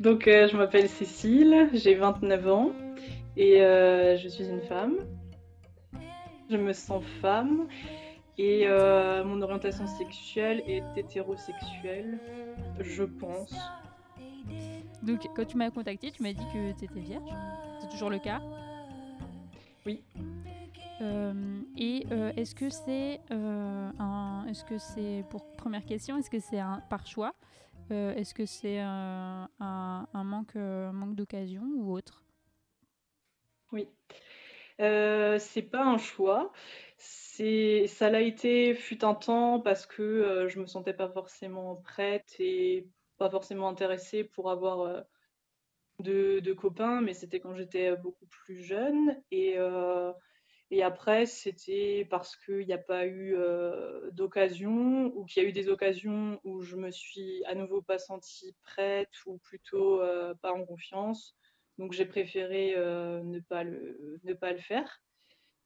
Donc, euh, je m'appelle Cécile, j'ai 29 ans et euh, je suis une femme. Je me sens femme et euh, mon orientation sexuelle est hétérosexuelle, je pense. Donc, quand tu m'as contacté, tu m'as dit que tu étais vierge. C'est toujours le cas? Oui. Et est-ce que c'est un. Est-ce que c'est. Pour première question, est-ce que c'est un par choix? Euh, Est-ce que c'est un, un- manque, euh, manque d'occasion ou autre? Oui. Euh, c'est pas un choix. Ça l'a été fut un temps parce que euh, je me sentais pas forcément prête et pas forcément intéressée pour avoir euh, de, de copains, mais c'était quand j'étais beaucoup plus jeune. Et, euh, et après, c'était parce qu'il n'y a pas eu euh, d'occasion ou qu'il y a eu des occasions où je me suis à nouveau pas sentie prête ou plutôt pas en confiance. Donc j'ai préféré ne pas le, ne pas le faire.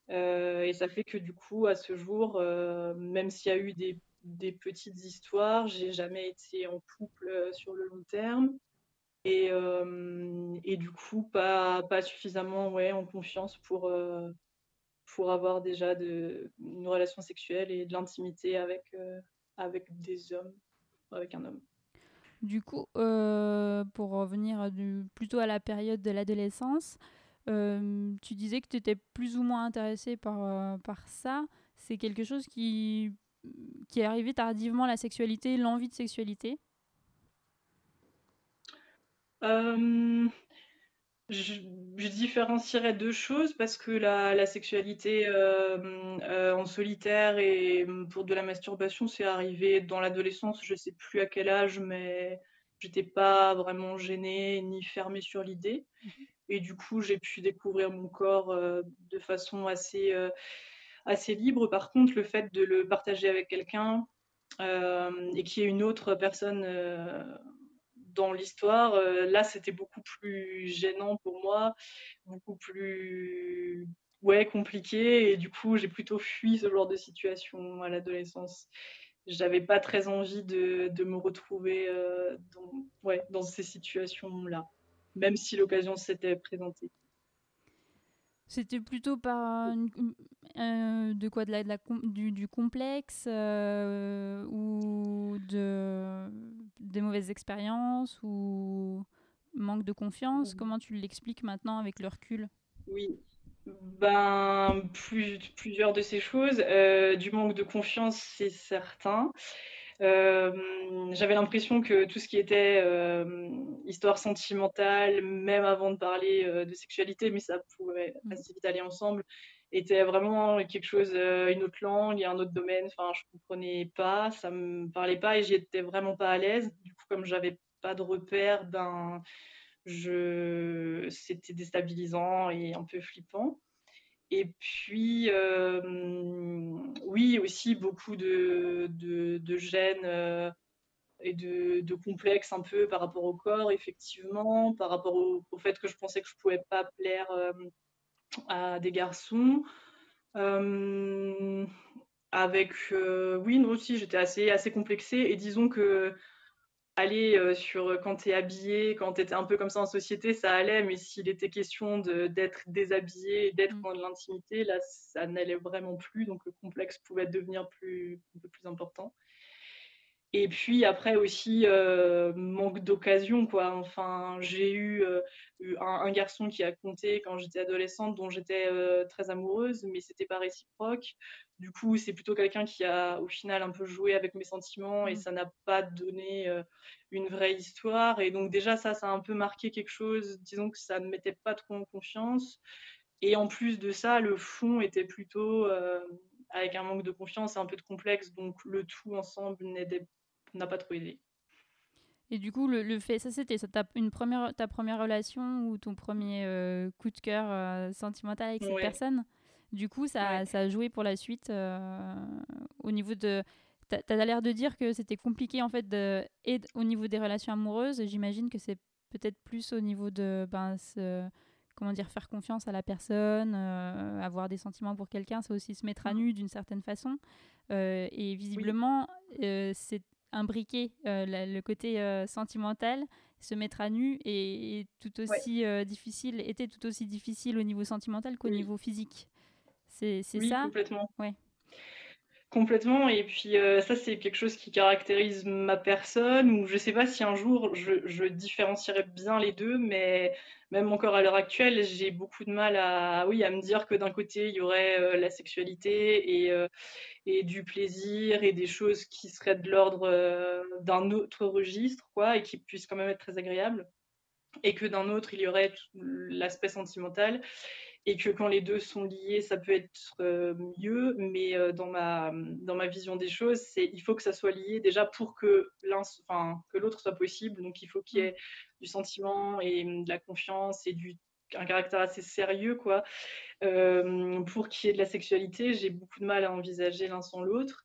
Et ça fait que du coup, à ce jour, même s'il y a eu des, des petites histoires, j'ai jamais été en couple sur le long terme. Et, et du coup, pas, pas suffisamment ouais, en confiance pour, pour avoir déjà de, une relation sexuelle et de l'intimité avec, euh, avec des hommes, avec un homme. Du coup, euh, pour revenir du, plutôt à la période de l'adolescence, euh, tu disais que tu étais plus ou moins intéressée par, par ça. C'est quelque chose qui, qui est arrivé tardivement, la sexualité, l'envie de sexualité? Je, je différencierais deux choses parce que la, la sexualité euh, euh, en solitaire et pour de la masturbation, c'est arrivé dans l'adolescence. Je sais plus à quel âge, mais j'étais pas vraiment gênée ni fermée sur l'idée. Et du coup, j'ai pu découvrir mon corps euh, de façon assez, assez libre. Par contre, le fait de le partager avec quelqu'un et qu'il y ait une autre personne dans l'histoire, euh, là, c'était beaucoup plus gênant pour moi, beaucoup plus ouais, compliqué. Et du coup, j'ai plutôt fui ce genre de situation à l'adolescence. J'avais pas très envie de, de me retrouver euh, dans, ouais, dans ces situations-là, même si l'occasion s'était présentée. C'était plutôt par euh, de quoi de la, de du, du complexe ou de des mauvaises expériences ou manque de confiance. Comment tu l'expliques maintenant avec le recul? Oui, ben, plus- plusieurs de ces choses. Euh, du manque de confiance, c'est certain. Euh, j'avais l'impression que tout ce qui était euh, histoire sentimentale, même avant de parler de sexualité, mais ça pouvait Mm. assez vite aller ensemble, était vraiment quelque chose, euh, une autre langue et un autre domaine. Enfin, je comprenais pas, ça me parlait pas et j'y étais vraiment pas à l'aise. Du coup, comme j'avais pas de repère, ben, je, c'était déstabilisant et un peu flippant. Et puis, euh, oui, aussi beaucoup de, de, de euh, et de, de complexes un peu par rapport au corps, effectivement, par rapport au, au fait que je pensais que je pouvais pas plaire à des garçons. Euh, avec, euh, oui, non, aussi, j'étais assez, assez complexée. Et disons que aller euh, sur quand tu es habillé, quand tu étais un peu comme ça en société, ça allait, mais s'il était question d'être déshabillé, d'être Mm. dans de l'intimité, là, ça n'allait vraiment plus, donc le complexe pouvait devenir plus, un peu plus important. Et puis après aussi, euh, manque d'occasion, quoi. Enfin, j'ai eu euh, eu un, un garçon qui a compté quand j'étais adolescente, dont j'étais euh, très amoureuse, mais c'était pas réciproque. Du coup, c'est plutôt quelqu'un qui a au final un peu joué avec mes sentiments et Mm. ça n'a pas donné une vraie histoire. Et donc déjà, ça, ça a un peu marqué quelque chose. Disons que ça ne mettait pas trop en confiance. Et en plus de ça, le fond était plutôt avec un manque de confiance et un peu de complexe. Donc le tout ensemble n'a pas trop aidé. Et du coup, le, fait, ça c'était ta, une première, ta première relation ou ton premier euh, coup de cœur euh, sentimental avec cette personne? Du coup, ça, ça, a joué pour la suite euh, au niveau de. Tu as, l'air de dire que c'était compliqué en fait de, et au niveau des relations amoureuses. J'imagine que c'est peut-être plus au niveau de ben, comment dire faire confiance à la personne, avoir des sentiments pour quelqu'un, c'est aussi se mettre à mmh. nu d'une certaine façon. et visiblement, c'est imbriquer euh, le côté euh, sentimental, se mettre à nu et, tout aussi euh, difficile, était tout aussi difficile au niveau sentimental qu'au niveau physique. C'est oui, ça? complètement. Ouais. Complètement. Et puis ça, c'est quelque chose qui caractérise ma personne. Ou je sais pas si un jour je, je différencierais bien les deux, mais même encore à l'heure actuelle, j'ai beaucoup de mal à, oui, à me dire que d'un côté, il y aurait euh, la sexualité et, euh, et, du plaisir et des choses qui seraient de l'ordre euh, d'un autre registre, quoi, et qui puissent quand même être très agréables. Et que d'un autre, il y aurait l'aspect sentimental et que quand les deux sont liés, ça peut être mieux, mais dans, ma, dans ma vision des choses, c'est il faut que ça soit lié déjà pour que l'un, enfin, que l'autre soit possible. Donc il faut qu'il y ait du sentiment et de la confiance et du un caractère assez sérieux quoi. pour qu'il y ait de la sexualité, j'ai beaucoup de mal à envisager l'un sans l'autre.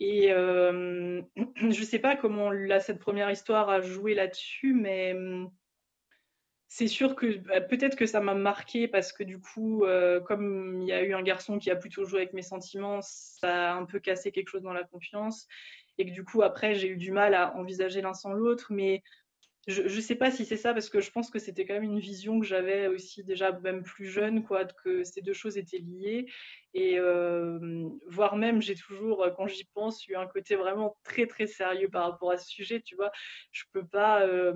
Et je ne sais pas comment cette première histoire a joué là-dessus, mais c'est sûr que bah, peut-être que ça m'a marqué parce que du coup, euh, comme il y a eu un garçon qui a plutôt joué avec mes sentiments, ça a un peu cassé quelque chose dans la confiance. Et que du coup, après, j'ai eu du mal à envisager l'un sans l'autre. Mais je ne sais pas si c'est ça, parce que je pense que c'était quand même une vision que j'avais aussi déjà même plus jeune, quoi, que ces deux choses étaient liées. Et euh, voire même, j'ai toujours, quand j'y pense, eu un côté vraiment très très sérieux par rapport à ce sujet, tu vois. Je peux pas, euh,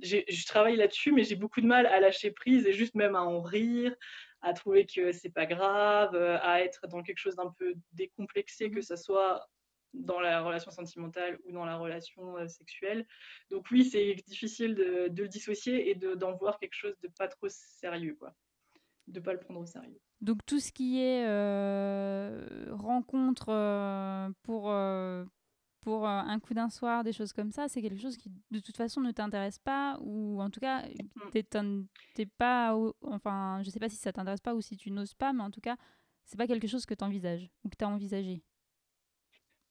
je travaille là-dessus, mais j'ai beaucoup de mal à lâcher prise et juste même à en rire, à trouver que c'est pas grave, à être dans quelque chose d'un peu décomplexé, que ça soit dans la relation sentimentale ou dans la relation euh, sexuelle. Donc oui, c'est difficile de, le dissocier et d'en voir quelque chose de pas trop sérieux, quoi. De pas le prendre au sérieux. Donc tout ce qui est euh, rencontre euh, pour, pour un coup d'un soir, des choses comme ça, c'est quelque chose qui de toute façon ne t'intéresse pas ou en tout cas mm. t'es pas, enfin je sais pas si ça t'intéresse pas ou si tu n'oses pas, mais en tout cas c'est pas quelque chose que tu envisages ou que tu as envisagé.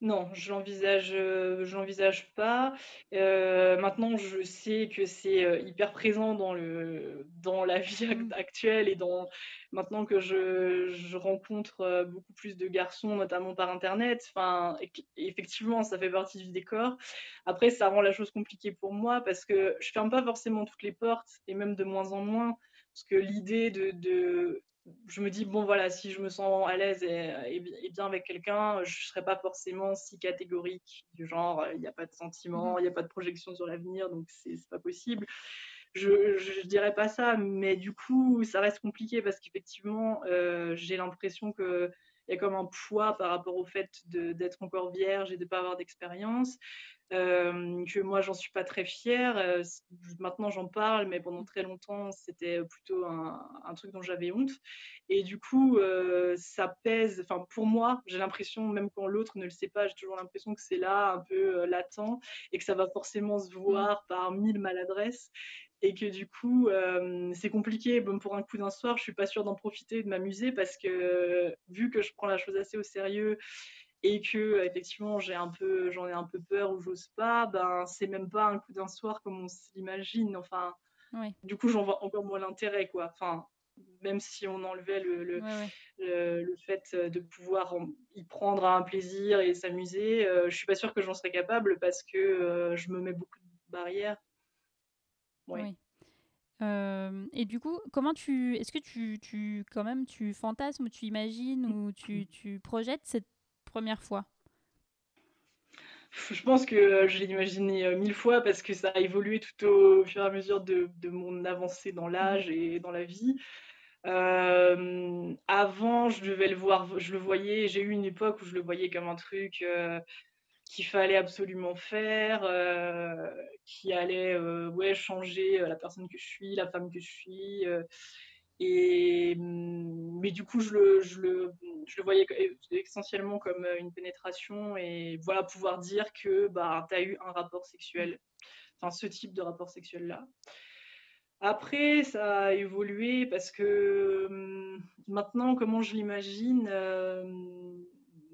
Non, je l'envisage, euh, je l'envisage pas. Euh, maintenant, je sais que c'est euh, hyper présent dans le dans la vie mmh. actuelle et dans maintenant que je, je rencontre beaucoup plus de garçons, notamment par internet. Enfin, effectivement, ça fait partie du décor. Après, ça rend la chose compliquée pour moi parce que je ferme pas forcément toutes les portes et même de moins en moins parce que l'idée de, de je me dis, bon voilà, si je me sens à l'aise et, bien avec quelqu'un, je ne serai pas forcément si catégorique, du genre, il n'y a pas de sentiment, mmh il n'y a pas de projection sur l'avenir, donc c'est pas possible. Je ne dirais pas ça, mais du coup, ça reste compliqué parce qu'effectivement, euh, j'ai l'impression qu'il y a comme un poids par rapport au fait d'être encore vierge et de ne pas avoir d'expérience. Euh, que moi j'en suis pas très fière. Euh, maintenant j'en parle, mais pendant très longtemps c'était plutôt un, truc dont j'avais honte. Et du coup euh, ça pèse. Enfin pour moi j'ai l'impression, même quand l'autre ne le sait pas, j'ai toujours l'impression que c'est là un peu latent et que ça va forcément se voir par mille maladresses et que du coup c'est compliqué. Bon, pour un coup d'un soir, je suis pas sûre d'en profiter et de m'amuser parce que vu que je prends la chose assez au sérieux et que effectivement j'ai un peu j'en ai un peu peur ou j'ose pas ben c'est même pas un coup d'un soir comme on s'imagine. Enfin du coup j'en vois encore moins l'intérêt quoi. Enfin même si on enlevait le, le, le, fait de pouvoir y prendre un plaisir et s'amuser, euh, je suis pas sûre que j'en serais capable parce que euh, je me mets beaucoup de barrières. Oui. Euh, et du coup, comment tu, est-ce que tu, tu, quand même, tu fantasmes, tu imagines ou tu, tu projettes cette fois je pense que je l'ai imaginé euh, mille fois parce que ça a évolué tout au fur et à mesure de, mon avancée dans l'âge et dans la vie. Euh, avant, je devais le voir, je le voyais, j'ai eu une époque où je le voyais comme un truc euh, qu'il fallait absolument faire, qui allait ouais, changer la personne que je suis, la femme que je suis. Mmh, mais du coup, je le, voyais essentiellement comme une pénétration et voilà, pouvoir dire que bah, tu as eu un rapport sexuel, enfin ce type de rapport sexuel-là. Après, ça a évolué parce que mmh, maintenant, comment je l'imagine,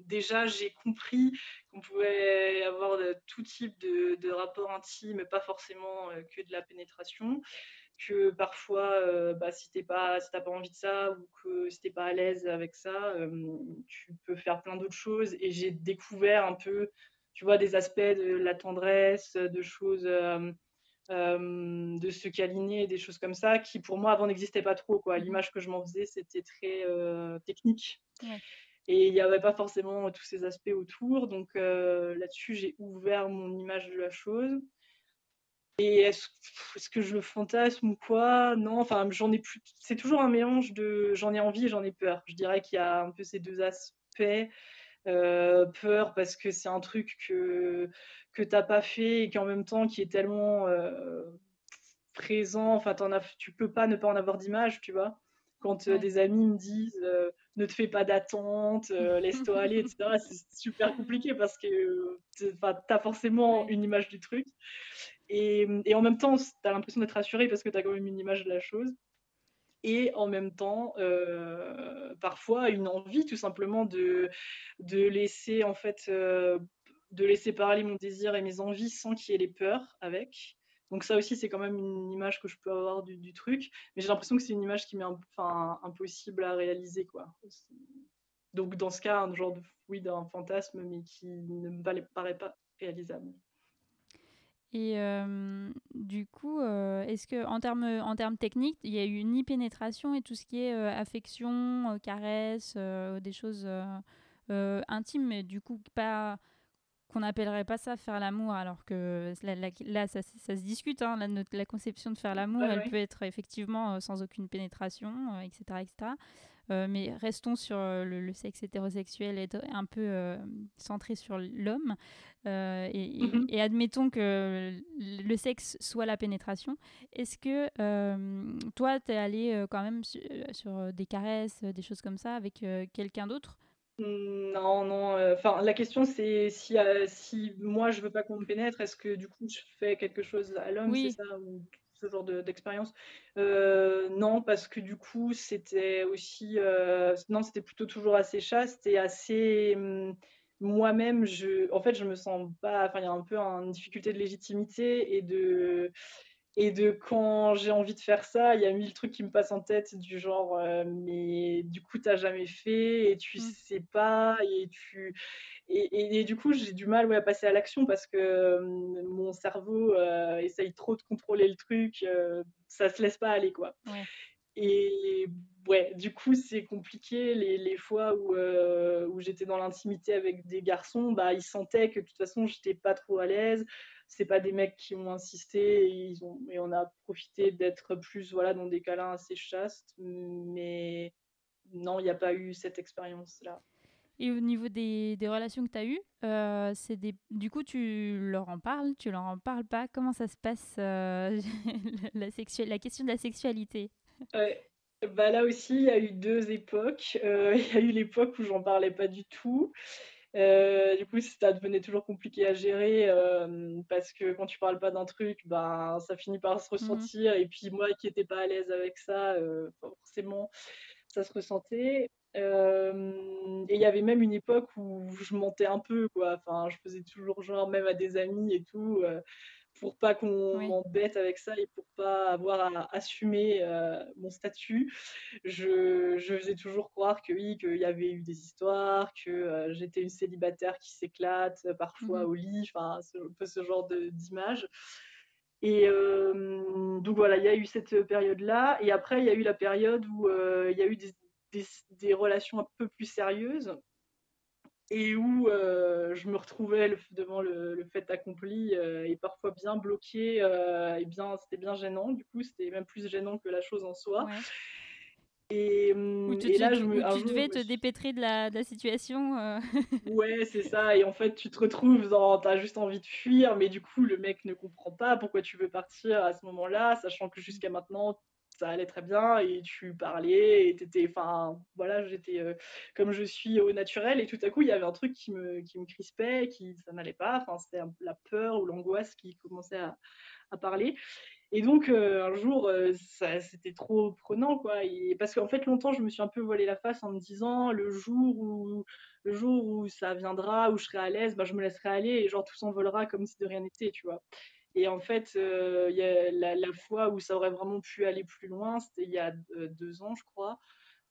déjà j'ai compris qu'on pouvait avoir tout type de, de rapport intime, pas forcément que de la pénétration que parfois, bah, si tu pas, si pas envie de ça ou que si t'es pas à l'aise avec ça, tu peux faire plein d'autres choses. Et j'ai découvert un peu, tu vois, des aspects de la tendresse, de choses euh, de se câliner, des choses comme ça, qui pour moi avant n'existaient pas trop. Quoi. Mhm. L'image que je m'en faisais, c'était très euh, technique. Et il n'y avait pas forcément tous ces aspects autour. Donc euh, là-dessus, j'ai ouvert mon image de la chose. Et est-ce, que je le fantasme ou quoi? Non, enfin, j'en ai plus. C'est toujours un mélange de j'en ai envie et j'en ai peur. Je dirais qu'il y a un peu ces deux aspects. peur parce que c'est un truc que que t'as pas fait et qui en même temps qui est tellement euh, présent. Enfin, en as, tu peux pas ne pas en avoir d'image, tu vois? Quand euh, des amis me disent euh, ne te fais pas d'attente, laisse-toi aller, etc. C'est super compliqué parce que tu as forcément une image du truc. Et, en même temps, tu as l'impression d'être rassuré parce que tu as quand même une image de la chose et en même temps parfois une envie tout simplement de, laisser en fait de laisser parler mon désir et mes envies sans qu'il y ait les peurs avec. Donc ça aussi, c'est quand même une image que je peux avoir du, truc, mais j'ai l'impression que c'est une image qui m'est impossible à réaliser, quoi. Donc dans ce cas, un genre de oui d'un fantasme, mais qui ne me paraît pas réalisable. Et euh, du coup, euh, est-ce que en termes en termes techniques, il y a eu ni pénétration et tout ce qui est euh, affection, caresse, des choses intimes, mais du coup pas qu'on n'appellerait pas ça faire l'amour, alors que là, ça, se discute. Hein, la, conception de faire l'amour, elle peut être effectivement euh, sans aucune pénétration, etc. Euh, etc. Euh, mais restons sur le, sexe hétérosexuel et un peu centré sur l'homme. Mm-hmm. et, admettons que le sexe soit la pénétration. Est-ce que toi, tu es allé quand même sur, des caresses, des choses comme ça avec quelqu'un d'autre? Non, non. Euh, enfin, la question c'est si, euh, si moi je veux pas qu'on me pénètre, est-ce que du coup je fais quelque chose à l'homme, c'est ça, ou ce genre d'expérience euh, Non, parce que du coup c'était aussi, non, c'était plutôt toujours assez chaste et assez. Hum, moi-même, je, en fait, je me sens pas. Enfin, il y a un peu une difficulté de légitimité et de et de quand j'ai envie de faire ça, il y a mille trucs qui me passent en tête du genre, euh, mais du coup, t'as jamais fait et tu mmh. sais pas et tu et, et, du coup, j'ai du mal ouais, à passer à l'action parce que mmh, mon cerveau euh, essaye trop de contrôler le truc, euh, ça se laisse pas aller quoi. Et ouais, du coup, c'est compliqué les, les fois où, où j'étais dans l'intimité avec des garçons, bah ils sentaient que de toute façon, j'étais pas trop à l'aise c'est pas des mecs qui ont insisté et, ils ont, et on a profité d'être plus voilà, dans des câlins assez chastes. Mais non, il n'y a pas eu cette expérience-là. Et au niveau des, des relations que tu as eues, euh, c'est des... du coup, tu leur en parles, tu leur en parles pas? Comment ça se passe, euh, la, sexu... la question de la sexualité? Bah Là aussi, il y a eu deux époques. Euh, il y a eu l'époque où j'en parlais pas du tout. Euh, du coup, ça devenait toujours compliqué à gérer euh, parce que quand tu parles pas d'un truc, ben, ça finit par se mmh ressentir. Et puis moi qui n'étais pas à l'aise avec ça, euh, forcément, ça se ressentait. et il y avait même une époque où je mentais un peu, quoi. Enfin, je faisais toujours genre, même à des amis et tout pour pas qu'on m'embête avec ça et pour pas avoir à assumer euh, mon statut, je, je, faisais toujours croire que oui, qu'il y avait eu des histoires, que euh, j'étais une célibataire qui s'éclate euh, parfois mmh au lit, enfin un peu ce genre d'image. Et donc voilà, il y a eu cette période-là. Et après, il y a eu la période où il y a eu des, des, des, relations un peu plus sérieuses et où euh, je me retrouvais devant le, fait accompli euh, et parfois bien bloqué euh, et bien c'était bien gênant du coup c'était même plus gênant que la chose en soi Et, Où mmh, tu, et là, tu- je me, où tu devais te me dépêtrer de la, de la situation. Ouais, c'est ça. Et en fait, tu te retrouves dans, t'as juste envie de fuir, mais du coup, le mec ne comprend pas pourquoi tu veux partir à ce moment-là, sachant que jusqu'à maintenant, ça allait très bien et tu parlais et t'étais, enfin, voilà, j'étais euh, comme je suis au naturel et tout à coup, il y avait un truc qui me, qui me crispait, qui, ça n'allait pas. Enfin, c'était la peur ou l'angoisse qui commençait à, à parler. Et donc, euh, un jour, euh, c'était trop prenant, quoi. Et, parce qu'en fait, longtemps, je me suis un peu voilé la face en me disant, le jour où, le jour où ça viendra, où je serai à l'aise, bah, je me laisserai aller et genre tout s'envolera comme si de rien n'était, tu vois. Et en fait, euh, y a la, la fois où ça aurait vraiment pu aller plus loin, c'était il y a euh, deux ans, je crois.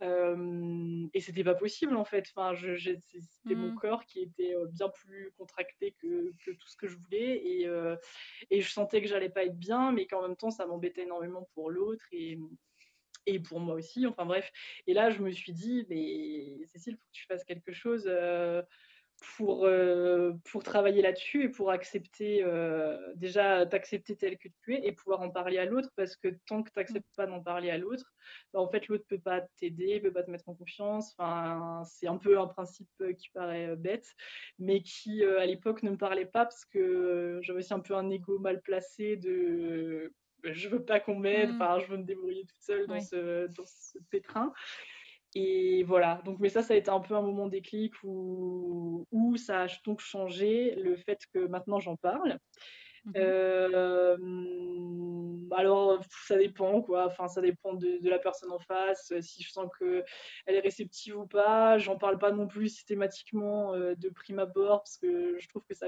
Euh, et c'était pas possible en fait. Enfin, c'était mon Mm. corps qui était euh, bien plus contracté que, que tout ce que je voulais. Et, euh, et je sentais que j'allais pas être bien, mais qu'en même temps, ça m'embêtait énormément pour l'autre et, et pour moi aussi. Enfin bref. Et là, je me suis dit, mais Cécile, faut que tu fasses quelque chose. euh, pour, euh, pour travailler là-dessus et pour accepter, euh, déjà t'accepter tel que tu es et pouvoir en parler à l'autre parce que tant que tu n'acceptes pas d'en parler à l'autre, bah, en fait l'autre peut pas t'aider, peut pas te mettre en confiance. Enfin, c'est un peu un principe euh, qui paraît bête, mais qui euh, à l'époque ne me parlait pas parce que j'avais aussi un peu un ego mal placé de je veux pas qu'on m'aide, Mm. enfin je veux me débrouiller toute seule dans ce dans ce pétrin. Et voilà, donc mais ça, ça a été un peu un moment déclic où, où ça a donc changé le fait que maintenant j'en parle. Mhm. Euh, alors, ça dépend, quoi. Enfin, ça dépend de, de la personne en face. euh, Si je sens que elle est réceptive ou pas. J'en parle pas non plus systématiquement euh, de prime abord parce que je trouve que ça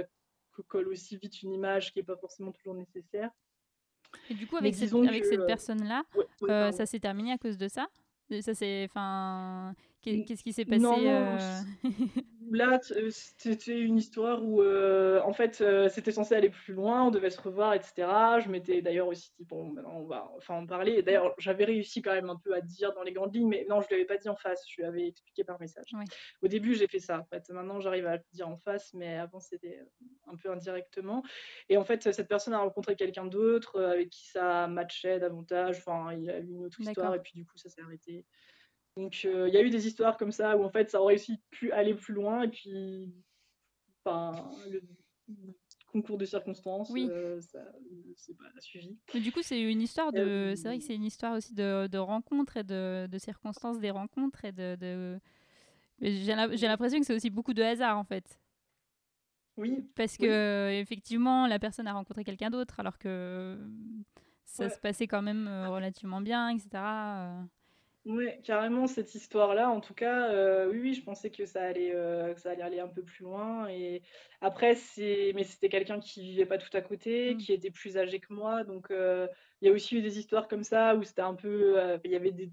co- colle aussi vite une image qui est pas forcément toujours nécessaire. Et du coup, Mais avec cette, avec personne-là, Ouais, ouais, euh, pardon. ça s'est terminé à cause de ça? Ça c'est, enfin, qu'est-ce qui s'est passé Non, non, euh, Là, euh, c'était une histoire où, euh, en fait, euh, c'était censé aller plus loin, on devait se revoir, etc. Je m'étais d'ailleurs aussi dit, bon, maintenant, on va enfin en parler. D'ailleurs, j'avais réussi quand même un peu à dire dans les grandes lignes, mais non, je ne l'avais pas dit en face, je lui avais expliqué par message. Au début, j'ai fait ça. En fait, maintenant, j'arrive à le dire en face, mais avant, c'était un peu indirectement. Et en fait, cette personne a rencontré quelqu'un d'autre avec qui ça matchait davantage. Enfin, il y a eu une autre histoire, et puis du coup, ça s'est arrêté. Donc, euh, il y a eu des histoires comme ça où en fait, ça aurait aussi pu aller plus loin, et puis, le concours de circonstances, Oui. euh, ça c'est pas suivi. Mais du coup, c'est une histoire de. Euh, C'est vrai que c'est une histoire aussi de, de rencontres et de, de circonstances des rencontres et de. J'ai l'im- j'ai l'impression que c'est aussi beaucoup de hasard en fait. Oui, Parce que, euh, effectivement, la personne a rencontré quelqu'un d'autre alors que euh, ça Ouais. se passait quand même euh, relativement bien, etc. Ouais, carrément cette histoire-là, en tout cas, euh, oui, oui, je pensais que ça allait, euh, que ça allait aller un peu plus loin. Et après, c'est, mais c'était quelqu'un qui vivait pas tout à côté, Mm. qui était plus âgé que moi, donc euh, il y a aussi eu des histoires comme ça où c'était un peu, il y avait des,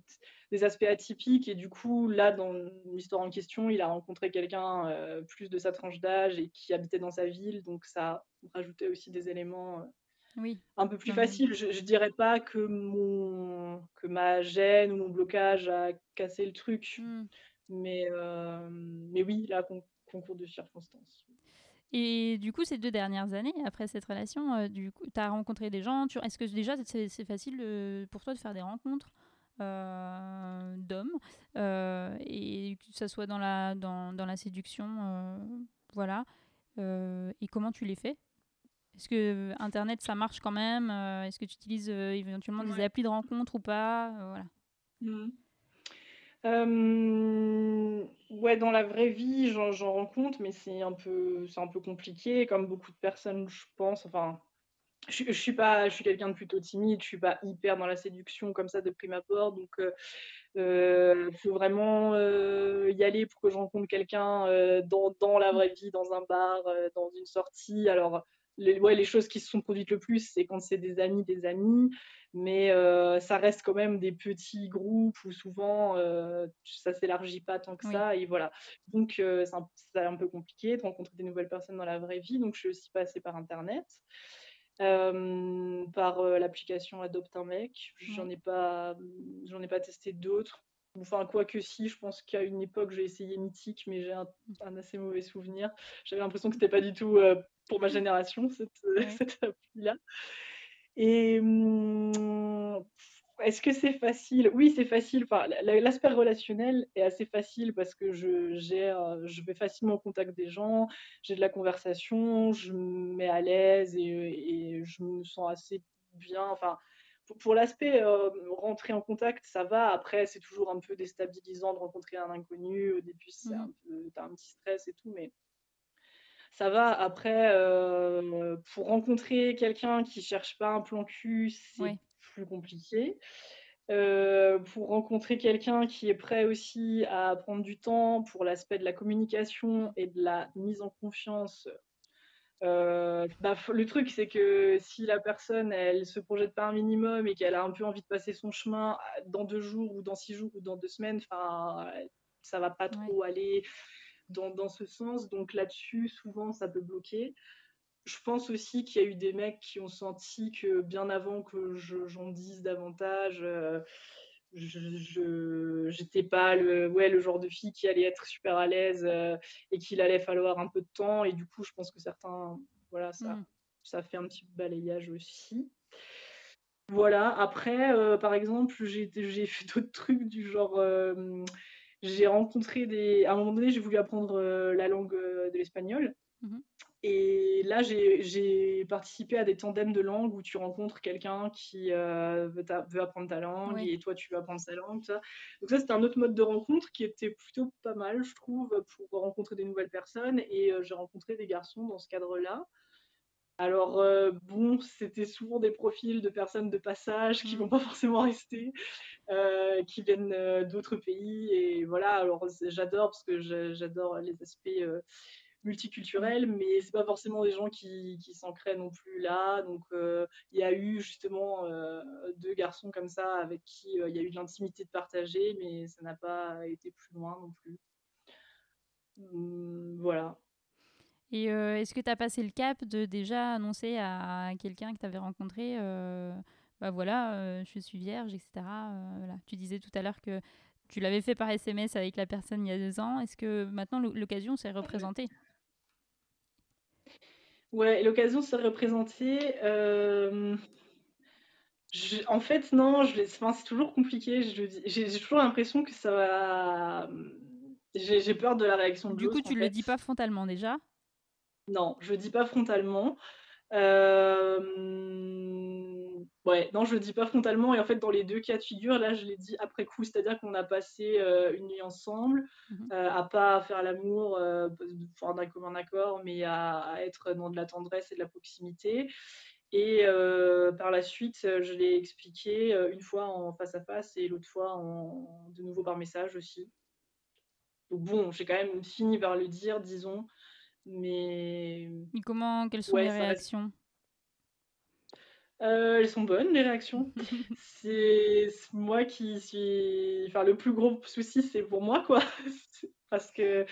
des aspects atypiques et du coup, là, dans l'histoire en question, il a rencontré quelqu'un plus de sa tranche d'âge et qui habitait dans sa ville, donc ça rajoutait aussi des éléments. Oui. un peu plus mais- facile. Je, je dirais pas que mon que ma gêne ou mon blocage a cassé le truc, Mm. mais euh, mais oui, là con- concours de circonstances. Et du coup, ces deux dernières années, après cette relation, euh, du coup, tu as rencontré des gens. Tu... Est-ce que déjà, c'est facile euh, pour toi de faire des rencontres euh, d'hommes euh, et que ça soit dans la, dans, dans la séduction Voilà. Et comment tu les fais? Est-ce que Internet, ça marche quand même Euh, Est-ce que tu utilises euh, éventuellement des applis de rencontres ou pas Euh, Voilà. Euh, ouais, dans la vraie vie, j'en rencontre, mais c'est un peu, c'est un peu compliqué, comme beaucoup de personnes, je pense. Enfin, je, je suis pas, je suis quelqu'un de plutôt timide, je suis pas hyper dans la séduction comme ça de prime abord, donc euh, euh, faut vraiment euh, y aller pour que je rencontre quelqu'un euh, dans, dans la vraie vie, dans un bar, euh, dans une sortie. Alors, les, ouais, les choses qui se sont produites le plus, c'est quand c'est des amis, des amis, mais euh, ça reste quand même des petits groupes où souvent euh, ça s'élargit pas tant que Oui. ça, et voilà. Donc, euh, c'est un, un peu compliqué de rencontrer des nouvelles personnes dans la vraie vie, donc je suis aussi passée par Internet. Euh, par euh, l'application Adopte un mec. J'en ai pas, j'en ai pas testé d'autres. Enfin, quoi que si, je pense qu'à une époque, j'ai essayé Mythique, mais j'ai un, un assez mauvais souvenir. J'avais l'impression que c'était pas du tout euh, pour ma génération, cette, euh, Ouais. cette appli-là. Et hum, est-ce que c'est facile? Oui, c'est facile. Enfin, l'aspect relationnel est assez facile parce que je je vais facilement au contact des gens, j'ai de la conversation, je me mets à l'aise et, et je me sens assez bien. Enfin, pour, l'aspect rentrer en contact, ça va. Après, c'est toujours un peu déstabilisant de rencontrer un inconnu. Au début, un mmh. peu, as un petit stress et tout, mais ça va. Après, pour rencontrer quelqu'un qui cherche pas un plan cul, c'est plus compliqué. pour rencontrer quelqu'un qui est prêt aussi à prendre du temps pour l'aspect de la communication et de la mise en confiance, bah, le truc, c'est que si la personne, elle se projette pas un minimum et qu'elle a un peu envie de passer son chemin dans deux jours ou dans six jours ou dans deux semaines, enfin, ça va pas trop aller dans, dans, ce sens. Donc là-dessus, souvent, ça peut bloquer. Je pense aussi qu'il y a eu des mecs qui ont senti que bien avant que j'en dise davantage, je j'étais pas le ouais le genre de fille qui allait être super à l'aise euh, et qu'il allait falloir un peu de temps et du coup je pense que certains voilà ça mmh. ça fait un petit balayage aussi voilà après euh, par exemple j'ai j'ai fait d'autres trucs du genre euh, j'ai rencontré des à un moment donné j'ai voulu apprendre la langue de l'espagnol mmh et là, j'ai participé à des tandems de langue où tu rencontres quelqu'un qui euh, veut, veut, apprendre ta langue et toi, tu veux apprendre sa langue. Ça. Donc ça, c'était un autre mode de rencontre qui était plutôt pas mal, je trouve, pour rencontrer des nouvelles personnes. Et euh, j'ai rencontré des garçons dans ce cadre-là. Alors, euh, bon, c'était souvent des profils de personnes de passage qui mmh. vont pas forcément rester, qui viennent d'autres pays. Et voilà, alors j'adore parce que j'adore les aspects multiculturel, mais c'est pas forcément des gens qui, qui s'ancrent non plus là. Donc euh, il y a eu justement euh, deux garçons comme ça avec qui euh, il y a eu de l'intimité de partager, mais ça n'a pas été plus loin non plus. Hum, voilà. Et est-ce que tu as passé le cap de déjà annoncer à quelqu'un que tu avais rencontré bah voilà, je suis vierge, etc. voilà. Tu disais tout à l'heure que tu l'avais fait par SMS avec la personne il y a deux ans. Est-ce que maintenant l'occasion s'est représentée? Ouais, l'occasion s'est représentée. Euh, en fait, non, je c'est toujours compliqué. J'ai toujours l'impression que ça va. J'ai peur de la réaction de Du coup, tu ne le dis pas frontalement déjà? Non, je le dis pas frontalement. Euh, Ouais, non, je le dis pas frontalement. Et en fait, dans les deux cas de figure, là, je l'ai dit après coup. C'est-à-dire qu'on a passé euh, une nuit ensemble, mmh euh, à pas faire l'amour euh, d'un commun accord, mais à, être dans de la tendresse et de la proximité. Et par la suite, je l'ai expliqué une fois en face à face et l'autre fois en, de nouveau par message aussi. Donc bon, j'ai quand même fini par le dire, disons. Mais. Et comment, quelles sont les réactions? Euh, elles sont bonnes, les réactions. c'est moi qui suis. Enfin, le plus gros souci, c'est pour moi, quoi. Parce que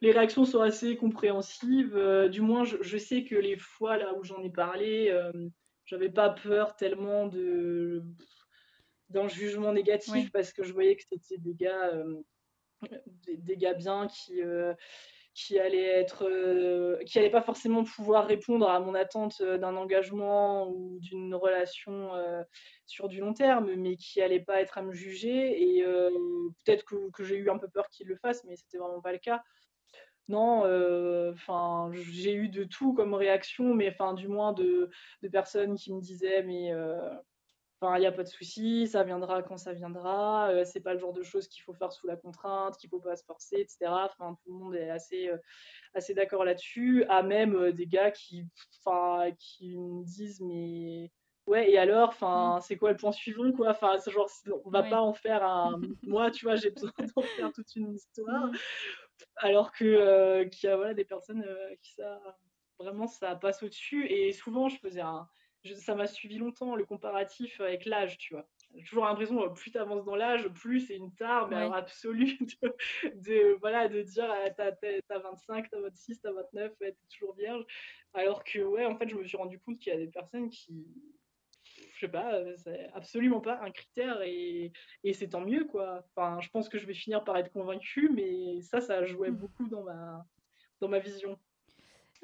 les réactions sont assez compréhensives. Euh, du moins, je, sais que les fois là où j'en ai parlé, euh, j'avais pas peur tellement de d'un jugement négatif parce que je voyais que c'était des gars, des, des, gars bien qui qui allait être euh, qui allait pas forcément pouvoir répondre à mon attente euh, d'un engagement ou d'une relation euh, sur du long terme mais qui allait pas être à me juger. Et peut-être que, j'ai eu un peu peur qu'il le fasse mais c'était vraiment pas le cas. Non enfin j'ai eu de tout comme réaction mais enfin du moins de, de personnes qui me disaient mais il n'y a pas de souci, ça viendra quand ça viendra. Euh, c'est pas le genre de choses qu'il faut faire sous la contrainte, qu'il faut pas se forcer, etc. Enfin, tout le monde est assez, euh, assez d'accord là-dessus. À même euh, des gars qui, enfin, qui me disent mais ouais et alors, enfin, mm. c'est quoi le point suivant quoi? Enfin, genre, on va pas en faire un. Moi, tu vois, j'ai besoin d'en faire toute une histoire. Mm. Alors que qu'il y a voilà des personnes qui ça vraiment ça passe au-dessus. Et souvent, je faisais un ça m'a suivi longtemps, le comparatif avec l'âge, tu vois. J'ai toujours l'impression, euh, plus tu avances dans l'âge, plus c'est une tare, mais alors absolue, de, voilà, de dire ah, t'as, t'as 25, t'as 26, t'as 29, t'es toujours vierge. Alors que, ouais, en fait, je me suis rendu compte qu'il y a des personnes qui, je sais pas, euh, c'est absolument pas un critère et, et c'est tant mieux, quoi. Enfin, je pense que je vais finir par être convaincue, mais ça, ça jouait mmh. beaucoup dans ma, dans ma vision.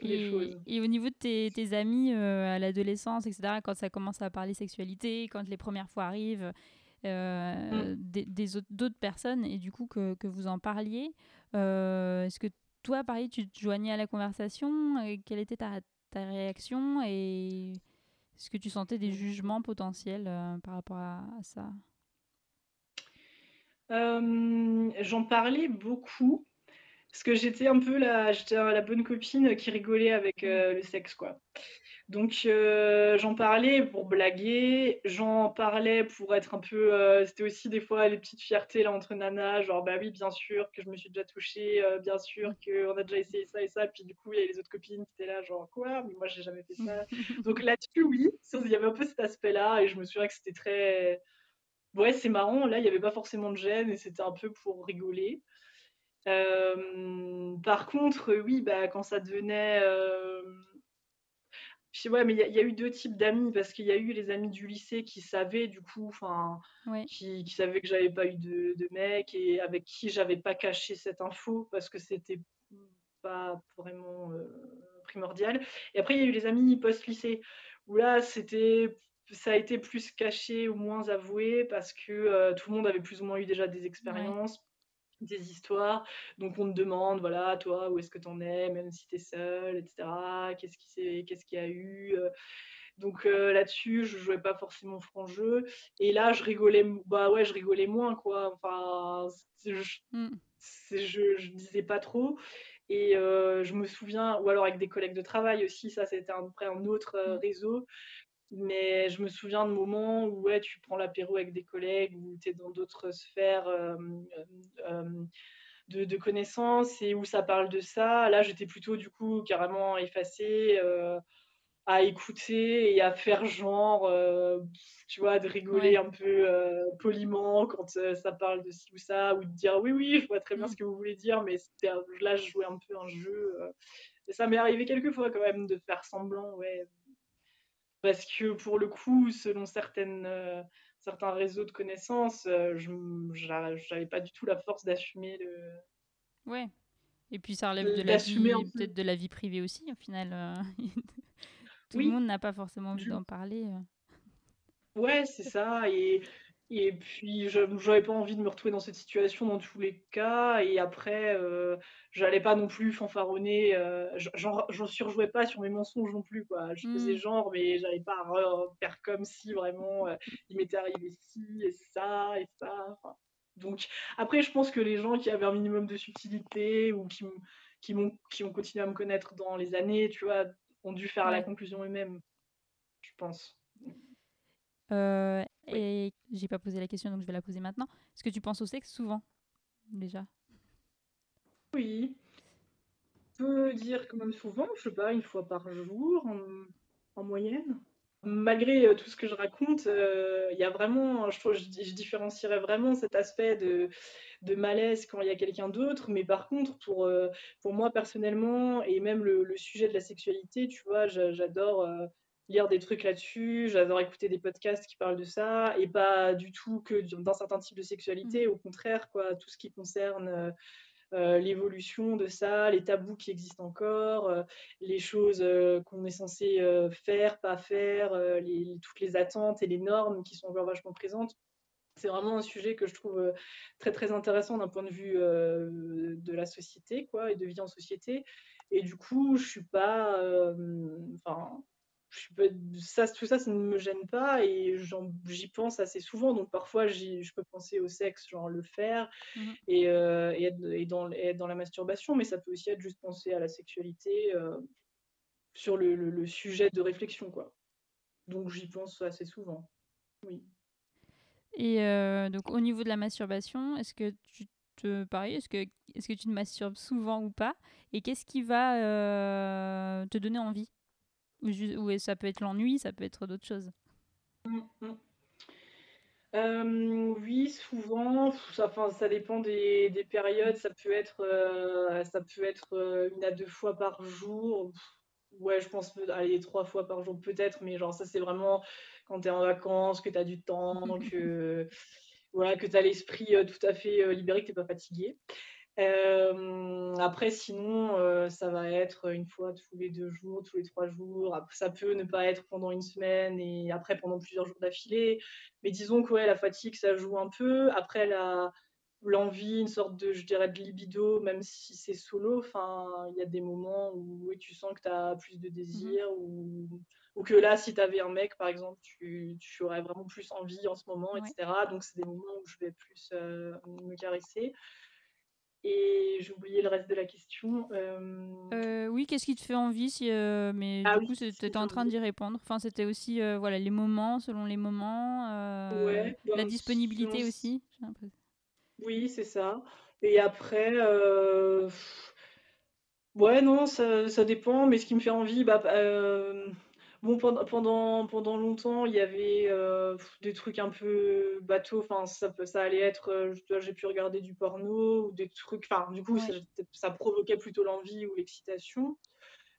Et, au niveau de tes, amis à l'adolescence, etc., quand ça commence à parler sexualité, quand les premières fois arrivent, mm. des, d'autres personnes, et du coup que, que vous en parliez, est-ce que toi, pareil, tu te joignais à la conversation Quelle était ta, ta réaction Et est-ce que tu sentais des jugements potentiels par rapport à ça? J'en parlais beaucoup parce que j'étais un peu la bonne copine qui rigolait avec, mmh. le sexe, quoi. Donc j'en parlais pour blaguer, j'en parlais pour être un peu, c'était aussi des fois les petites fiertés là entre nanas, genre: «Bah oui, bien sûr que je me suis déjà touchée, bien sûr qu'on a déjà essayé ça et ça». Puis du coup, il y a les autres copines qui étaient là genre: «Quoi? Mais moi j'ai jamais fait ça». Donc là-dessus, oui, il y avait un peu cet aspect-là et je me souviens que c'était très ouais, c'est marrant, là, il y avait pas forcément de gêne et c'était un peu pour rigoler. Par contre, oui, bah, quand ça devenait, je sais ouais, mais il y a eu deux types d'amis parce qu'il y a eu les amis du lycée qui savaient du coup, enfin, qui qui savaient que j'avais pas eu de de mec et avec qui j'avais pas caché cette info parce que c'était pas vraiment, primordial. Et après il y a eu les amis post-lycée où là, c'était ça a été plus caché ou moins avoué parce que euh, tout le monde avait plus ou moins eu déjà des expériences, des histoires. Donc on te demande, voilà, toi, où est-ce que tu en es, même si tu es seule, etc. Qu'est-ce qui qu'est-ce qu'il y a eu euh. donc euh, là-dessus, je jouais pas forcément franc jeu. Et là, je rigolais, bah ouais, je rigolais moins, quoi. Enfin, je, mmh. je, je, disais pas trop. Et je me souviens, ou alors avec des collègues de travail aussi, ça c'était après un autre mmh. réseau, mais je me souviens de moments où ouais, tu prends l'apéro avec des collègues, ou tu es dans d'autres sphères de, de, connaissances et où ça parle de ça. Là, j'étais plutôt du coup carrément effacée à écouter et à faire genre, tu vois, de rigoler un peu poliment quand ça parle de ci ou ça, ou de dire oui, oui, je vois très bien mmh. ce que vous voulez dire, mais là, je jouais un peu un jeu. et ça m'est arrivé quelques fois quand même de faire semblant, ouais, parce que pour le coup, selon certaines, euh, certains réseaux de connaissances, euh, je n'avais pas du tout la force d'assumer le. Ouais. Et puis ça relève de la vie, peut-être de la vie privée aussi, au final. Euh, tout le monde n'a pas forcément envie d'en parler. Ouais, c'est ça. Et et puis, je n'avais pas envie de me retrouver dans cette situation dans tous les cas. Et après, euh, j'allais pas non plus fanfaronner. Euh, j'en surjouais pas sur mes mensonges non plus. Quoi. Je faisais mmh. genre, mais j'allais pas faire comme si vraiment euh, il m'était arrivé ci et ça et ça. donc, après, je pense que les gens qui avaient un minimum de subtilité ou qui, qui, ont, qui ont continué à me connaître dans les années, tu vois, ont dû faire la conclusion eux-mêmes. Je pense. Euh, et j'ai pas posé la question, donc je vais la poser maintenant. Est-ce que tu penses au sexe souvent, déjà? Oui. Je peux dire quand même souvent, je sais pas, une fois par jour en, moyenne. Malgré euh, tout ce que je raconte, euh, il y a vraiment, je, trouve, je, différencierais vraiment cet aspect de, de malaise quand il y a quelqu'un d'autre. Mais par contre, pour, pour moi personnellement, et même le, le, sujet de la sexualité, tu vois, j'adore lire des trucs là-dessus, j'adore écouter des podcasts qui parlent de ça, et pas du tout que d'un certain type de sexualité, mmh. au contraire, quoi, tout ce qui concerne euh, euh, l'évolution de ça, les tabous qui existent encore, euh, les choses qu'on est censé faire, pas faire, les, toutes les attentes et les normes qui sont encore vachement présentes. C'est vraiment un sujet que je trouve très très intéressant d'un point de vue de la société, quoi, et de vie en société. Et du coup, je suis pas, enfin, ça, tout ça, ça ne me gêne pas et j'y pense assez souvent. Donc parfois, je peux penser au sexe, genre le faire mmh et, euh, et, être, et, dans, être, dans, la masturbation, mais ça peut aussi être juste penser à la sexualité euh, sur le, le, sujet de réflexion, quoi. Donc j'y pense assez souvent. Oui. Et euh, donc au niveau de la masturbation, est-ce que tu te pareil, est-ce que est-ce que tu te masturbes souvent ou pas? Et qu'est-ce qui va te donner envie? Ou, ça peut être l'ennui, ça peut être d'autres choses. Mmh, mmh. Euh, oui, souvent, ça, ça dépend des, des, périodes. Ça peut être, euh, ça peut être euh, une à deux fois par jour. Ouais, je pense, aller trois fois par jour peut-être, mais genre ça c'est vraiment quand tu es en vacances, que tu as du temps, que voilà, que tu as l'esprit tout à fait libéré, que tu pas fatigué. Après, sinon, ça va être une fois tous les deux jours, tous les trois jours. Ça peut ne pas être pendant une semaine et après pendant plusieurs jours d'affilée. Mais disons que ouais, la fatigue, ça joue un peu. Après, la, l'envie, une sorte de, je dirais, de libido, même si c'est solo. Enfin, il y a des moments où tu sens que tu as plus de désir mmh ou, ou, que là, si tu avais un mec, par exemple, tu, tu, aurais vraiment plus envie en ce moment, etc. Donc, c'est des moments où je vais plus me caresser. Et j'ai oublié le reste de la question. Euh, oui, qu'est-ce qui te fait envie si, euh, Mais ah du coup, tu étais en train d'y répondre. Enfin, c'était aussi euh, voilà, les moments, selon les moments, la ben, disponibilité aussi. Oui, c'est ça. Et après, ouais, non, ça, ça, dépend. Mais ce qui me fait envie, bah, Bon, pendant, pendant, pendant longtemps, il y avait euh, des trucs un peu bateaux. Enfin, ça, ça allait être, euh, j'ai pu regarder du porno ou des trucs. Enfin, du coup, ça, ça, provoquait plutôt l'envie ou l'excitation.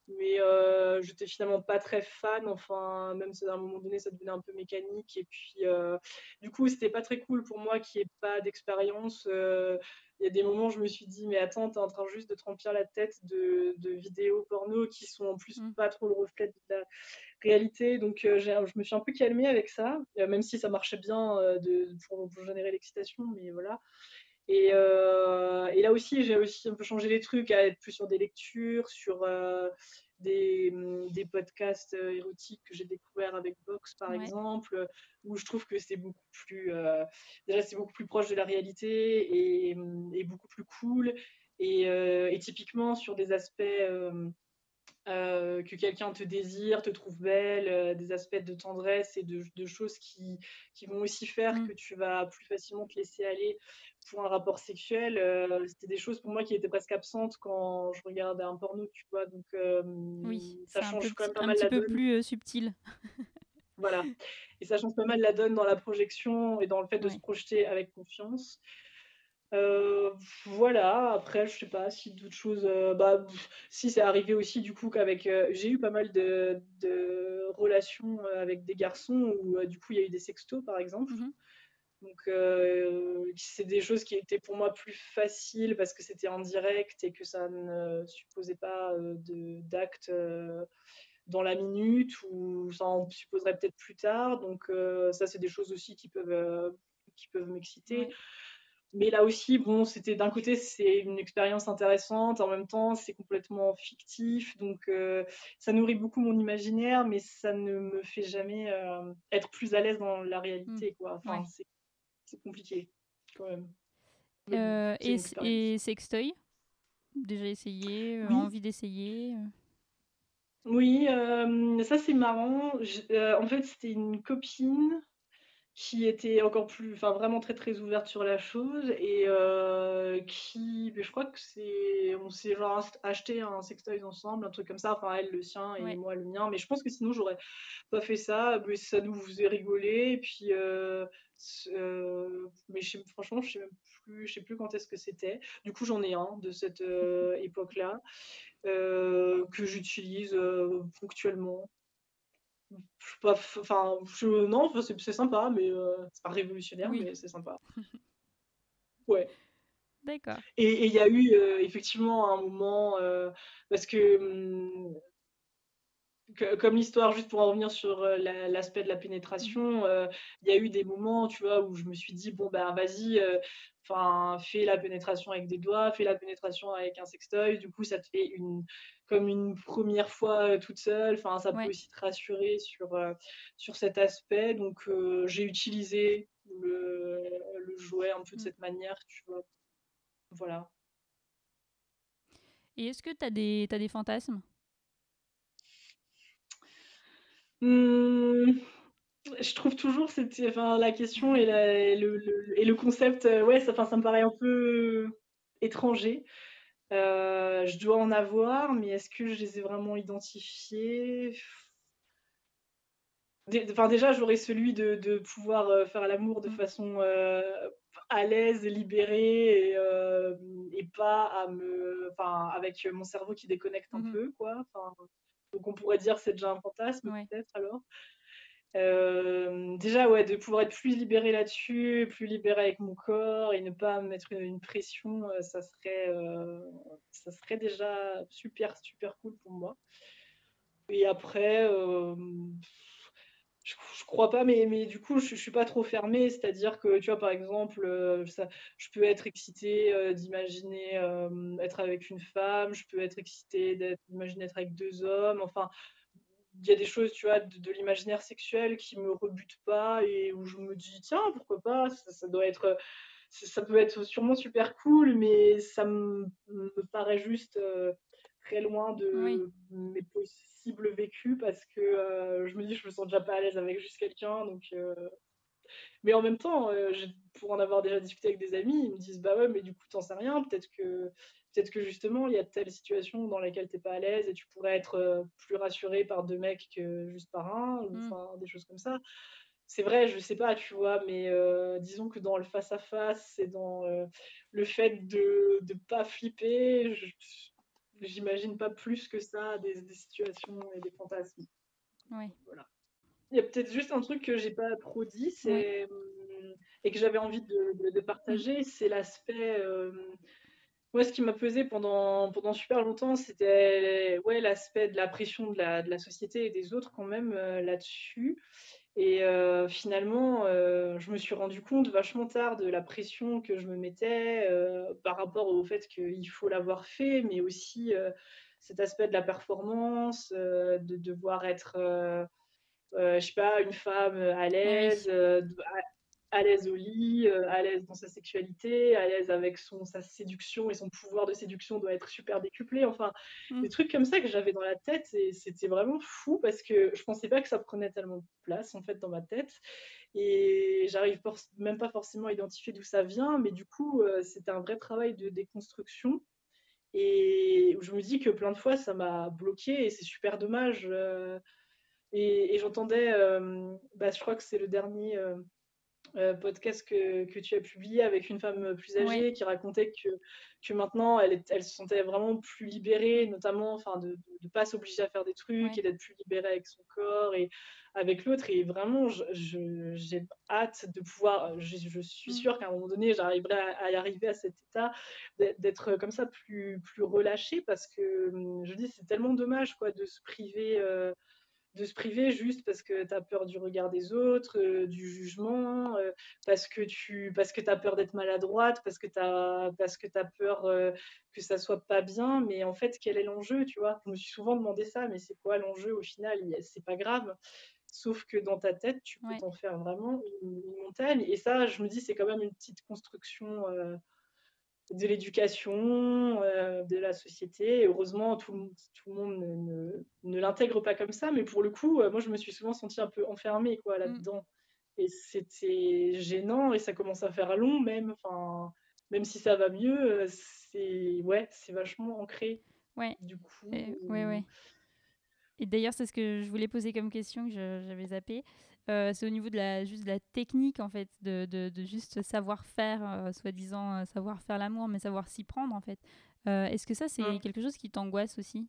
Mais euh, j'étais finalement pas très fan. Enfin, même si à un moment donné, ça devenait un peu mécanique. Et puis, du coup, c'était pas très cool pour moi qui ait pas d'expérience. Il y a des moments où je me suis dit, mais attends, t'es en train juste de te remplir la tête de, de vidéos porno qui sont en plus mmh. pas trop le reflet de la réalité. Donc, euh, je me suis un peu calmée avec ça, euh, même si ça marchait bien euh, de, pour, générer l'excitation, mais voilà. Et, et, là aussi, j'ai aussi un peu changé les trucs, à être plus sur des lectures, sur des, des, podcasts érotiques que j'ai découverts avec Vox, par exemple, où je trouve que c'est beaucoup plus, déjà c'est beaucoup plus proche de la réalité et, et beaucoup plus cool. Et, et, typiquement sur des aspects euh, que quelqu'un te désire, te trouve belle, euh, des aspects de tendresse et de, choses qui, qui, vont aussi faire mmh. que tu vas plus facilement te laisser aller pour un rapport sexuel. Euh, c'était des choses pour moi qui étaient presque absentes quand je regardais un porno, tu vois. Donc oui, ça change quand même pas mal la donne. Un petit peu plus subtil. voilà. Et ça change pas mal la donne dans la projection et dans le fait de se projeter avec confiance. Euh, voilà, après, je sais pas si d'autres choses. Bah, si c'est arrivé aussi, du coup, qu'avec. J'ai eu pas mal de, de relations avec des garçons où, du coup, il y a eu des sextos, par exemple. Mmh Donc, c'est des choses qui étaient pour moi plus faciles parce que c'était en direct et que ça ne supposait pas d'actes dans la minute ou ça en supposerait peut-être plus tard. Donc, ça, c'est des choses aussi qui peuvent, qui peuvent m'exciter. Mais là aussi, bon, c'était d'un côté, c'est une expérience intéressante, en même temps, c'est complètement fictif, donc euh, ça nourrit beaucoup mon imaginaire, mais ça ne me fait jamais euh, être plus à l'aise dans la réalité, mmh. quoi. Enfin, c'est compliqué, quand même. Euh, et, et sextoy? Déjà essayé Envie d'essayer Oui, ça c'est marrant. en fait, c'était une copine qui était encore plus, enfin vraiment très très ouverte sur la chose et euh, qui, je crois que c'est, on s'est genre acheté un sextoy ensemble, un truc comme ça, enfin elle le sien et moi le mien, mais je pense que sinon j'aurais pas fait ça, mais ça nous faisait rigoler et puis, euh, euh, mais je franchement je sais même plus, je sais plus quand est-ce que c'était. Du coup j'en ai un de cette époque-là que j'utilise ponctuellement enfin, je, non, c'est sympa, mais euh, c'est pas révolutionnaire, mais c'est sympa. Ouais. D'accord. Et il y a eu euh, effectivement un moment, euh, parce hum, que, comme l'histoire, juste pour en revenir sur l'aspect de la pénétration, mmh. il y a eu des moments, tu vois, où je me suis dit, bon, ben vas-y, enfin, fais la pénétration avec des doigts, fais la pénétration avec un sextoy, du coup, ça te fait une, comme une première fois toute seule, enfin, ça peut aussi te rassurer sur, sur cet aspect, donc j'ai utilisé le, le, jouet un peu de mmh. cette manière, tu vois, voilà. Et est-ce que tu as as des fantasmes? Mmh, je trouve toujours cette, enfin, la question et, le, et le, concept, euh, ouais, ça, ça me paraît un peu étranger. Euh, je dois en avoir, mais est-ce que je les ai vraiment identifiés? Enfin, déjà, j'aurais celui de, pouvoir euh, faire l'amour de façon à l'aise, libérée et, et, pas à me, enfin, avec mon cerveau qui déconnecte un mmh peu, quoi. Donc, on pourrait dire c'est déjà un fantasme, peut-être alors. déjà, ouais, de pouvoir être plus libérée là-dessus, plus libérée avec mon corps et ne pas mettre une, pression, ça serait, ça serait déjà super, super cool pour moi. Et après, je, je, crois pas, mais, mais du coup, je, je suis pas trop fermée. C'est-à-dire que, tu vois, par exemple, ça, je peux être excitée d'imaginer être avec une femme, je peux être excitée d'imaginer être avec deux hommes. Enfin, il y a des choses, tu vois, de, l'imaginaire sexuel qui me rebutent pas et où je me dis, tiens, pourquoi pas, ça, doit être, ça peut être sûrement super cool, mais ça me, paraît juste très loin de mes possibles vécus parce que euh, je me dis, je me sens déjà pas à l'aise avec juste quelqu'un, donc. Euh, mais en même temps, euh, pour en avoir déjà discuté avec des amis, ils me disent bah ouais, mais du coup, t'en sais rien. Peut-être que peut-être que justement, il y a telle situation dans laquelle tu n'es pas à l'aise et tu pourrais être plus rassuré par deux mecs que juste par un, ou mmh. des choses comme ça. C'est vrai, je sais pas, tu vois, mais disons que dans le face-à-face et dans le fait de ne pas flipper, j'imagine pas plus que ça des, situations et des fantasmes. Oui. Voilà. Il y a peut-être juste un truc que j'ai pas trop dit, c'est et que j'avais envie de, de, partager, c'est l'aspect moi, ce qui m'a pesé pendant, pendant super longtemps, c'était ouais, l'aspect de la pression de la, de la société et des autres quand même euh, là-dessus. Et euh, finalement, euh, je me suis rendu compte vachement tard de la pression que je me mettais par rapport au fait qu'il faut l'avoir fait, mais aussi cet aspect de la performance, de devoir être, je sais pas, une femme à l'aise, à l'aise au lit, euh, à l'aise dans sa sexualité, à l'aise avec son, sa séduction et son pouvoir de séduction doit être super décuplé. Enfin, mm. des trucs comme ça que j'avais dans la tête et c'était vraiment fou parce que je pensais pas que ça prenait tellement de place en fait dans ma tête et j'arrive même pas forcément à identifier d'où ça vient, mais du coup, euh, c'était un vrai travail de déconstruction. Et je me dis que plein de fois, ça m'a bloqué et c'est super dommage. Euh, et, j'entendais, bah, je crois que c'est le dernier euh, podcast que, que, tu as publié avec une femme plus âgée qui racontait que, que maintenant elle, elle, se sentait vraiment plus libérée, notamment enfin, de ne pas s'obliger à faire des trucs et d'être plus libérée avec son corps et avec l'autre. Et vraiment, j'ai hâte de pouvoir, je, je suis mm. sûre qu'à un moment donné, j'arriverai à, y arriver à cet état d'être comme ça plus, plus relâchée parce que hum, je dis, c'est tellement dommage quoi, de se priver. Euh, de se priver juste parce que tu as peur du regard des autres, euh, du jugement, euh, parce que tu parce que as peur d'être maladroite, parce que tu as parce que as peur euh, que ça soit pas bien, mais en fait quel est l'enjeu, tu vois? Je me suis souvent demandé ça, mais c'est quoi l'enjeu au final? C'est pas grave. Sauf que dans ta tête, tu peux t'en faire vraiment une, montagne. Et ça, je me dis, c'est quand même une petite construction de l'éducation, euh, de la société. heureusement, tout, le monde ne, ne, l'intègre pas comme ça, mais pour le coup, euh, moi, je me suis souvent sentie un peu enfermée quoi, mm. là-dedans. Et c'était gênant et ça commence à faire long même. Enfin, même si ça va mieux, euh, c'est ouais, c'est vachement ancré. Ouais. Du coup. Et, ouais, ouais. Et d'ailleurs, c'est ce que je voulais poser comme question que j'avais zappé. Euh, c'est au niveau de la, juste de la technique, en fait, de, de, juste savoir faire, euh, soi-disant euh, savoir faire l'amour, mais savoir s'y prendre, en fait. Est-ce que ça, c'est mmh. quelque chose qui t'angoisse aussi?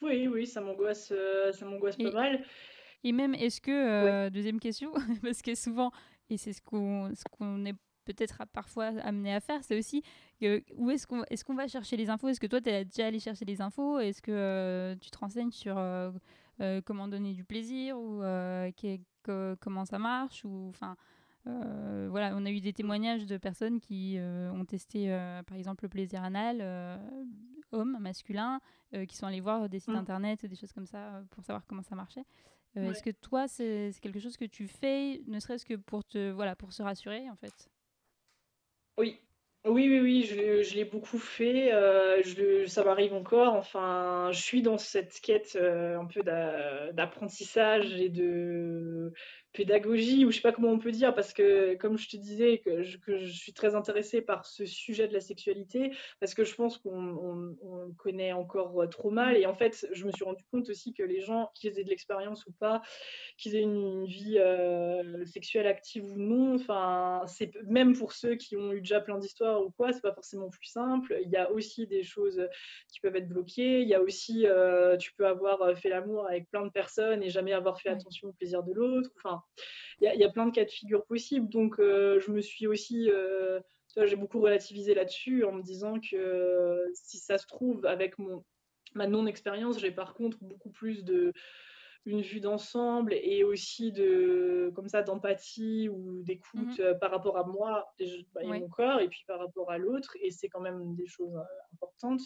Oui, oui, ça m'angoisse, ça m'angoisse pas mal. Et même, est-ce que, deuxième question, parce que souvent, et c'est ce qu'on ce qu'on est peut-être parfois amené à faire, c'est aussi où est-ce qu'on est qu'on va chercher les infos? Est-ce que toi, tu es déjà allé chercher les infos? Est-ce que tu te renseignes sur euh, comment donner du plaisir ou euh, comment ça marche ou enfin euh, voilà, on a eu des témoignages de personnes qui ont testé, par exemple, le plaisir anal, homme, masculin, qui sont allés voir des sites mmh. internet, des choses comme ça, pour savoir comment ça marchait. Est-ce que toi, c'est quelque chose que tu fais, ne serait-ce que pour te, voilà, pour se rassurer, en fait? Oui, oui, oui, oui, je, l'ai beaucoup fait. Euh, ça m'arrive encore. Enfin, je suis dans cette quête euh, un peu d'apprentissage et de pédagogie ou je sais pas comment on peut dire parce que comme je te disais que je, que je suis très intéressée par ce sujet de la sexualité parce que je pense qu'on on, connaît encore trop mal. Et en fait je me suis rendu compte aussi que les gens qui aient de l'expérience ou pas qu'ils aient une, vie euh, sexuelle active ou non enfin c'est même pour ceux qui ont eu déjà plein d'histoires ou quoi c'est pas forcément plus simple. Il y a aussi des choses qui peuvent être bloquées. Il y a aussi euh, tu peux avoir fait l'amour avec plein de personnes et jamais avoir fait attention au plaisir de l'autre. Enfin il y, a plein de cas de figure possibles. Donc, euh, je me suis aussi, euh, j'ai beaucoup relativisé là-dessus en me disant que euh, si ça se trouve, avec mon, ma non-expérience, j'ai par contre beaucoup plus de une vue d'ensemble et aussi de comme ça d'empathie ou d'écoute mhm. par rapport à moi et, bah, mon corps et puis par rapport à l'autre et c'est quand même des choses importantes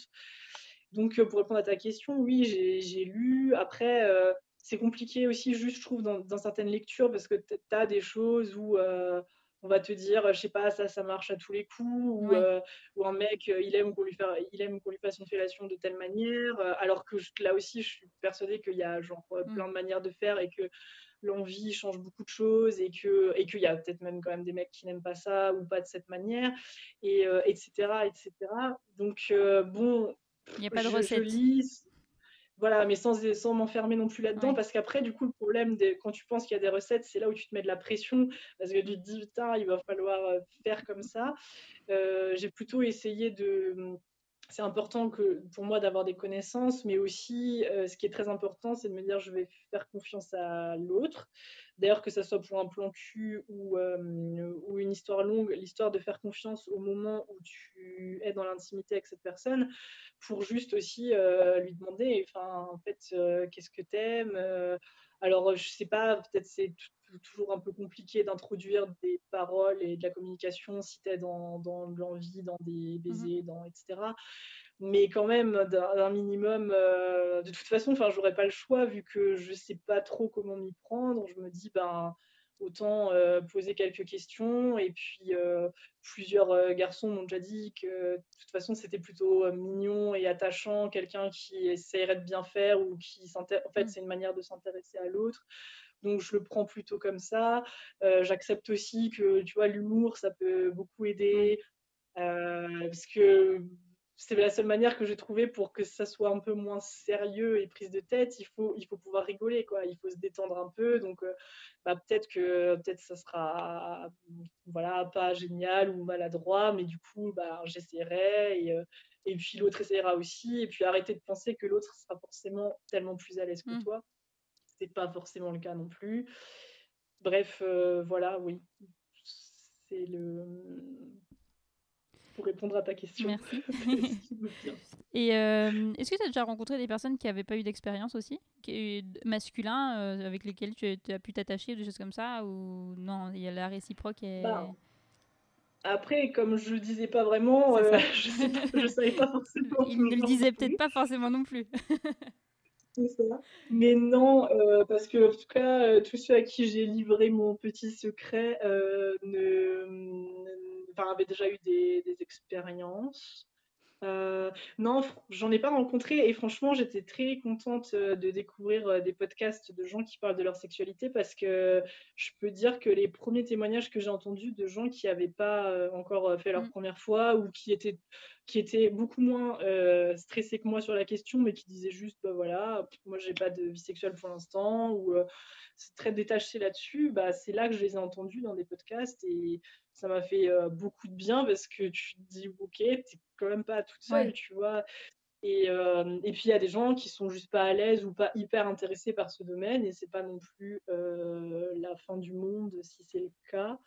donc pour répondre à ta question oui j'ai lu après c'est compliqué aussi, juste, je trouve, dans, certaines lectures, parce que tu as des choses où euh, on va te dire, je sais pas, ça, ça marche à tous les coups, ou, euh, un mec, euh, il aime qu'on lui, il aime qu'on lui fasse une fellation de telle manière, alors que là aussi, je suis persuadée qu'il y a genre mm. plein de manières de faire et que l'envie change beaucoup de choses et que et qu'il y a peut-être même quand même des mecs qui n'aiment pas ça ou pas de cette manière et etc etc donc bon il n'y a pas de recette voilà, mais sans, sans m'enfermer non plus là-dedans, parce qu'après, du coup, le problème, quand tu penses qu'il y a des recettes, c'est là où tu te mets de la pression, parce que tu te dis, putain, il va falloir euh, faire comme ça. Euh, j'ai plutôt essayé de... C'est important que, pour moi d'avoir des connaissances, mais aussi, euh, ce qui est très important, c'est de me dire, je vais faire confiance à l'autre. D'ailleurs, que ce soit pour un plan cul ou, ou une histoire longue, l'histoire de faire confiance au moment où tu es dans l'intimité avec cette personne, pour juste aussi lui demander, enfin, qu'est-ce que t'aimes Alors, je sais pas, peut-être c'est toujours un peu compliqué d'introduire des paroles et de la communication si tu es dans, dans l'envie, dans des mmh baisers, dans, etc mais quand même d'un minimum. de toute façon, j'aurais pas le choix vu que je sais pas trop comment m'y prendre. Je me dis, ben, autant poser quelques questions. Et puis, plusieurs garçons m'ont déjà dit que de toute façon, c'était plutôt mignon et attachant, quelqu'un qui essaierait de bien faire ou qui s'intéresse. En fait, mmh. c'est une manière de s'intéresser à l'autre. Donc, je le prends plutôt comme ça. J'accepte aussi que, tu vois, l'humour, ça peut beaucoup aider. parce que c'est la seule manière que j'ai trouvé pour que ça soit un peu moins sérieux et prise de tête. Il faut, il faut pouvoir rigoler, quoi. Il faut se détendre un peu. Donc, euh, bah, peut-être que peut-être ça sera, voilà, pas génial ou maladroit, mais du coup, bah, j'essaierai et, euh, et puis l'autre essaiera aussi. Et puis arrêter de penser que l'autre sera forcément tellement plus à l'aise que mmh. toi. C'est pas forcément le cas non plus. Bref, euh, voilà, oui. C'est le pour répondre à ta question. Merci. Et euh, est-ce que tu as déjà rencontré des personnes qui n'avaient pas eu d'expérience aussi, qui, masculins, euh, avec lesquels tu, as pu t'attacher, des choses comme ça Ou non, il y a la réciproque et... Bah, après, comme je le disais pas vraiment, euh, je ne savais pas forcément. Il ne le disait peut-être pas forcément non plus. Ça. Mais non, parce que en tout cas, tous ceux à qui j'ai livré mon petit secret ne, enfin, avait déjà eu des, expériences. Euh, non, j'en ai pas rencontré et franchement, j'étais très contente euh, de découvrir euh, des podcasts de gens qui parlent de leur sexualité parce que je peux dire que les premiers témoignages que j'ai entendus de gens qui n'avaient pas encore fait leur mmh. première fois ou qui étaient, qui étaient beaucoup moins stressés que moi sur la question, mais qui disaient juste, bah voilà, moi j'ai pas de vie sexuelle pour l'instant ou c'est très détaché là-dessus, bah, c'est là que je les ai entendus dans des podcasts et ça m'a fait beaucoup de bien parce que tu te dis, ok, t'es quand même pas toute seule, tu vois. Et, et, puis il y a des gens qui sont juste pas à l'aise ou pas hyper intéressés par ce domaine et c'est pas non plus la fin du monde si c'est le cas.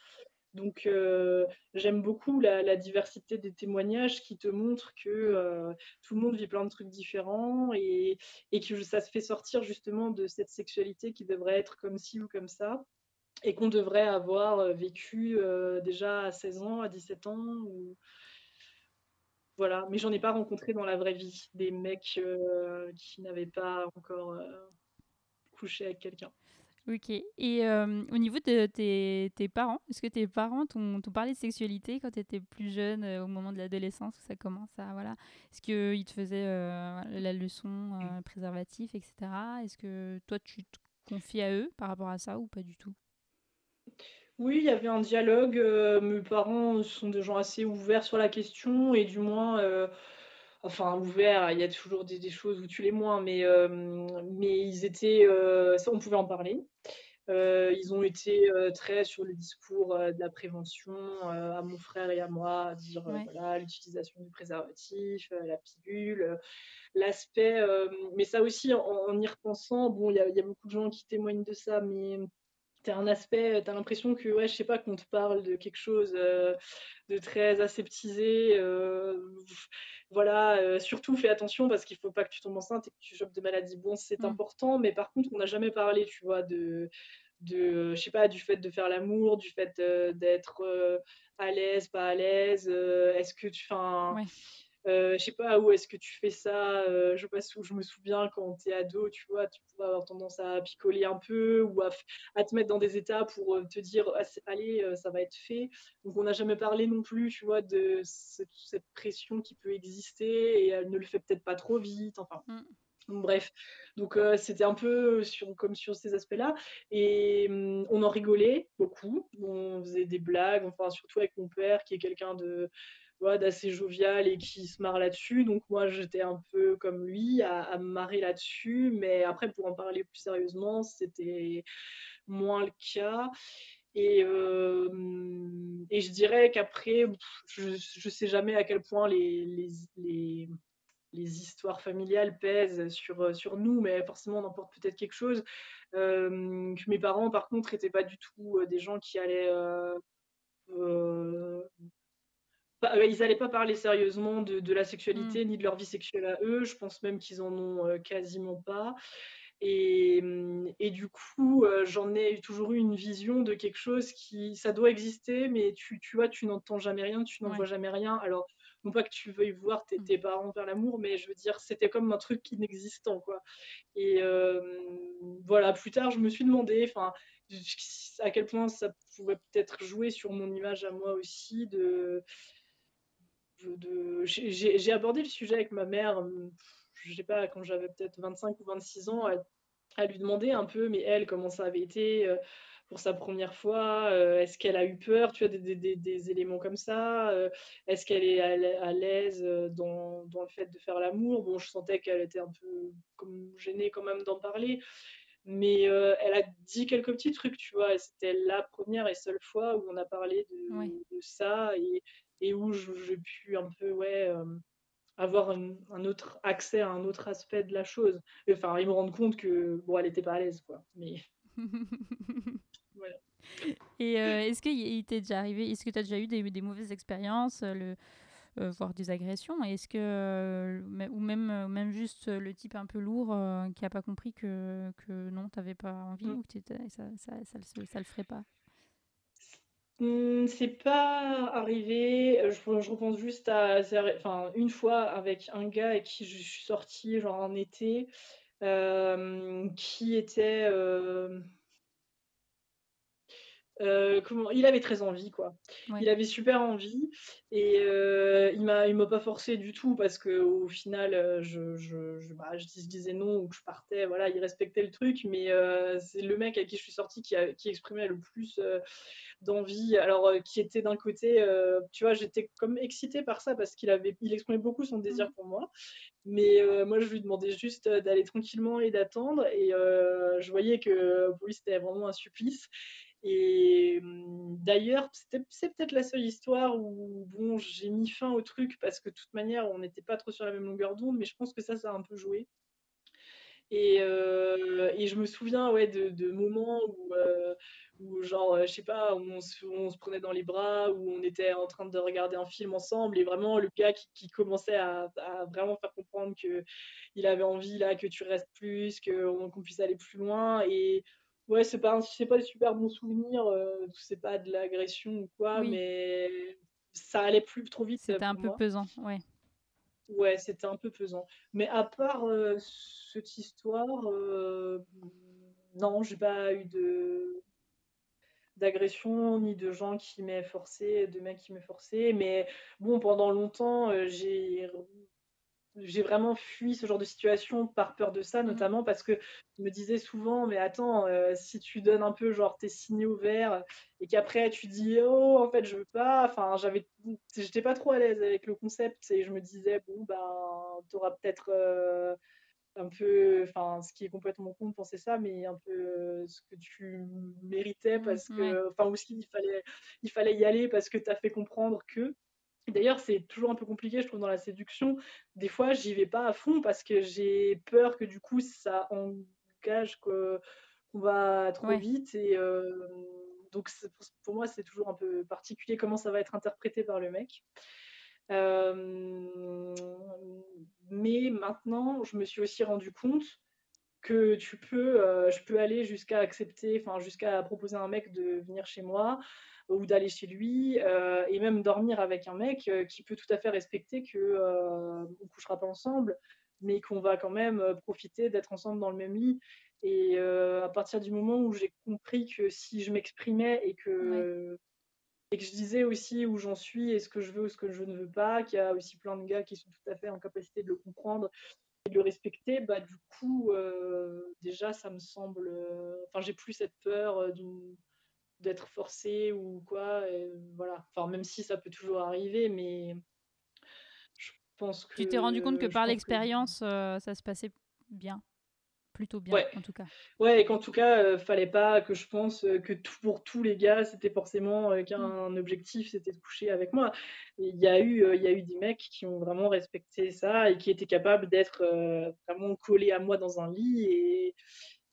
Donc j'aime beaucoup la, diversité des témoignages qui te montrent que tout le monde vit plein de trucs différents et, que ça se fait sortir justement de cette sexualité qui devrait être comme ci ou comme ça et qu'on devrait avoir euh, vécu euh, déjà à 16 ans, à 17 ans. Voilà, mais j'en ai pas rencontré dans la vraie vie des mecs euh, qui n'avaient pas encore couché avec quelqu'un. Ok. Et au niveau de tes, tes parents, est-ce que tes parents t'ont parlé de sexualité quand tu étais plus jeune, au moment de l'adolescence, où ça commence à. Voilà. Est-ce qu'ils te faisaient la leçon préservatif, etc. Est-ce que toi, tu te confié à eux par rapport à ça ou pas du tout? Oui, il y avait un dialogue. mes parents sont des gens assez ouverts sur la question et du moins, enfin ouverts, il y a toujours des, choses où tu les moins, mais, mais ils étaient, on pouvait en parler. Euh, ils ont été euh, très sur le discours euh, de la prévention à mon frère et à moi, à dire voilà l'utilisation du préservatif, la pilule, l'aspect. mais ça aussi, en, y repensant, bon, il y, y, a beaucoup de gens qui témoignent de ça, mais T'as un aspect, t'as l'impression que, ouais, je sais pas, qu'on te parle de quelque chose de très aseptisé. voilà, surtout fais attention parce qu'il faut pas que tu tombes enceinte et que tu chopes de maladies. Bon, c'est mmh. important, mais par contre, on n'a jamais parlé, tu vois, de, de je sais pas, du fait de faire l'amour, du fait d'être à l'aise, pas à l'aise. Est-ce que tu. Enfin, euh, je sais pas où est-ce que tu fais ça. Euh, je, pas, je me souviens quand tu es ado, tu vois, tu pourrais avoir tendance à picoler un peu ou à, te mettre dans des états pour euh, te dire ah, allez, ça va être fait. Donc on n'a jamais parlé non plus, tu vois, de cette, pression qui peut exister et elle ne le fait peut-être pas trop vite. Enfin. Mm. Bref, donc c'était un peu sur, comme sur ces aspects-là. Et mm, on en rigolait beaucoup. On faisait des blagues, enfin surtout avec mon père qui est quelqu'un de d'assez jovial et qui se marre là-dessus. Donc moi, j'étais un peu comme lui à, me marrer là-dessus. Mais après, pour en parler plus sérieusement, c'était moins le cas. Et, euh, et je dirais qu'après, je ne sais jamais à quel point les, les, les, les, histoires familiales pèsent sur, sur nous, mais forcément, on emporte peut-être quelque chose. Euh, que mes parents, par contre, n'étaient pas du tout euh, des gens qui allaient euh, ils n'allaient pas parler sérieusement de, la sexualité mm. ni de leur vie sexuelle à eux. Je pense même qu'ils en ont euh, quasiment pas. Et, mm, et du coup, euh, j'en ai toujours eu une vision de quelque chose qui, ça doit exister, mais tu, tu vois, tu n'entends jamais rien, tu n'en vois jamais rien. Alors, non pas que tu veuilles voir tes, mm. tes parents faire l'amour, mais je veux dire, c'était comme un truc inexistant, quoi. Et voilà, plus tard, je me suis demandé, enfin, à quel point ça pouvait peut-être jouer sur mon image à moi aussi de j'ai abordé le sujet avec ma mère, hum, je sais pas, quand j'avais peut-être 25 ou 26 ans, à, lui demander un peu, mais elle, comment ça avait été euh, pour sa première fois euh, Est-ce qu'elle a eu peur Tu as des, des, des, éléments comme ça euh, Est-ce qu'elle est à l'aise dans, dans, le fait de faire l'amour? Bon, je sentais qu'elle était un peu comme gênée quand même d'en parler. Mais elle a dit quelques petits trucs, tu vois. C'était la première et seule fois où on a parlé de, de ça. Et, et où j'ai pu un peu ouais, euh, avoir un, autre accès à un autre aspect de la chose. Enfin, et me rendre compte que bon, elle n'était pas à l'aise, quoi. Mais voilà. Et euh, est-ce qu'il t'est déjà arrivé, est-ce que tu as déjà eu des, des mauvaises expériences, le, euh, voire des agressions? Est-ce que, ou même, même juste le type un peu lourd qui n'a pas compris que, que non, tu n'avais pas envie mm. ou que ça, ça, ça, ça, ça le ferait pas? Mmh, c'est pas arrivé. Euh, je, je repense juste à enfin, une fois avec un gars avec qui je suis sortie, genre en été, euh, qui était. Euh, euh, comment, il avait très envie, quoi. Il avait super envie et euh, il m'a, il m'a pas forcé du tout parce que au final, euh, je, je, je, bah, je, disais non ou que je partais. Voilà, il respectait le truc, mais c'est le mec à qui je suis sortie qui, a, qui exprimait le plus d'envie. Alors, qui était d'un côté, tu vois, j'étais comme excitée par ça parce qu'il avait, il exprimait beaucoup son désir mmh. pour moi. Mais moi, je lui demandais juste d'aller tranquillement et d'attendre. Et je voyais que pour lui, c'était vraiment un supplice. Et mmh, d'ailleurs, c'est peut-être la seule histoire où bon, j'ai mis fin au truc parce que de toute manière, on n'était pas trop sur la même longueur d'onde, mais je pense que ça, ça a un peu joué. Et, euh, je me souviens ouais, de, de moments où, euh, où, genre, je sais pas, on se, prenait dans les bras, où on était en train de regarder un film ensemble, et vraiment le gars qui, commençait à, à, vraiment faire comprendre qu'il avait envie là, que tu restes plus, qu'on puisse aller plus loin. Et ouais, c'est pas, c'est pas des super bons souvenirs, euh, c'est pas de l'agression ou quoi, mais ça allait plus trop vite. C'était un peu pesant, ouais. Ouais, c'était un peu pesant. Mais à part euh, cette histoire, euh, non, j'ai pas eu de d'agression ni de gens qui m'aient forcé, de mecs qui m'aient forcé. Mais bon, pendant longtemps, j'ai j'ai vraiment fui ce genre de situation par peur de ça, Mmh. notamment parce que je me disais souvent, mais attends, euh, si tu donnes un peu genre tes signaux verts et qu'après tu dis oh en fait je veux pas, enfin j'avais, j'étais pas trop à l'aise avec le concept et je me disais bon ben t'auras peut-être euh, un peu, enfin ce qui est complètement con de penser ça, mais un peu euh, ce que tu méritais Mmh, parce que, enfin ou ce qu'il fallait, il fallait y aller parce que t'as fait comprendre que. D'ailleurs, c'est toujours un peu compliqué, je trouve, dans la séduction. Des fois, j'y vais pas à fond parce que j'ai peur que du coup, ça engage qu'on va trop Ouais. vite. Et euh, donc, pour moi, c'est toujours un peu particulier comment ça va être interprété par le mec. Euh, mais maintenant, je me suis aussi rendu compte que tu peux, euh, je peux aller jusqu'à accepter, enfin jusqu'à proposer à un mec de venir chez moi ou d'aller chez lui euh, et même dormir avec un mec euh, qui peut tout à fait respecter que euh, on couchera pas ensemble, mais qu'on va quand même euh, profiter d'être ensemble dans le même lit. Et euh, à partir du moment où j'ai compris que si je m'exprimais et que et que je disais aussi où j'en suis et ce que je veux ou ce que je ne veux pas, qu'il y a aussi plein de gars qui sont tout à fait en capacité de le comprendre et de le respecter, bah du coup euh, déjà ça me semble, euh, enfin j'ai plus cette peur euh, d'une d'être forcée ou quoi, et voilà. Enfin même si ça peut toujours arriver, mais je pense que Tu t'es rendu compte que par que- l'expérience, euh, ça se passait bien. Plutôt bien, Ouais. en tout cas? Ouais, et qu'en tout cas, euh, fallait pas que je pense euh, que tout, pour tous les gars, c'était forcément euh, qu'un objectif, c'était de coucher avec moi. Il y a eu, euh, il y a eu des mecs qui ont vraiment respecté ça et qui étaient capables d'être euh, vraiment collés à moi dans un lit et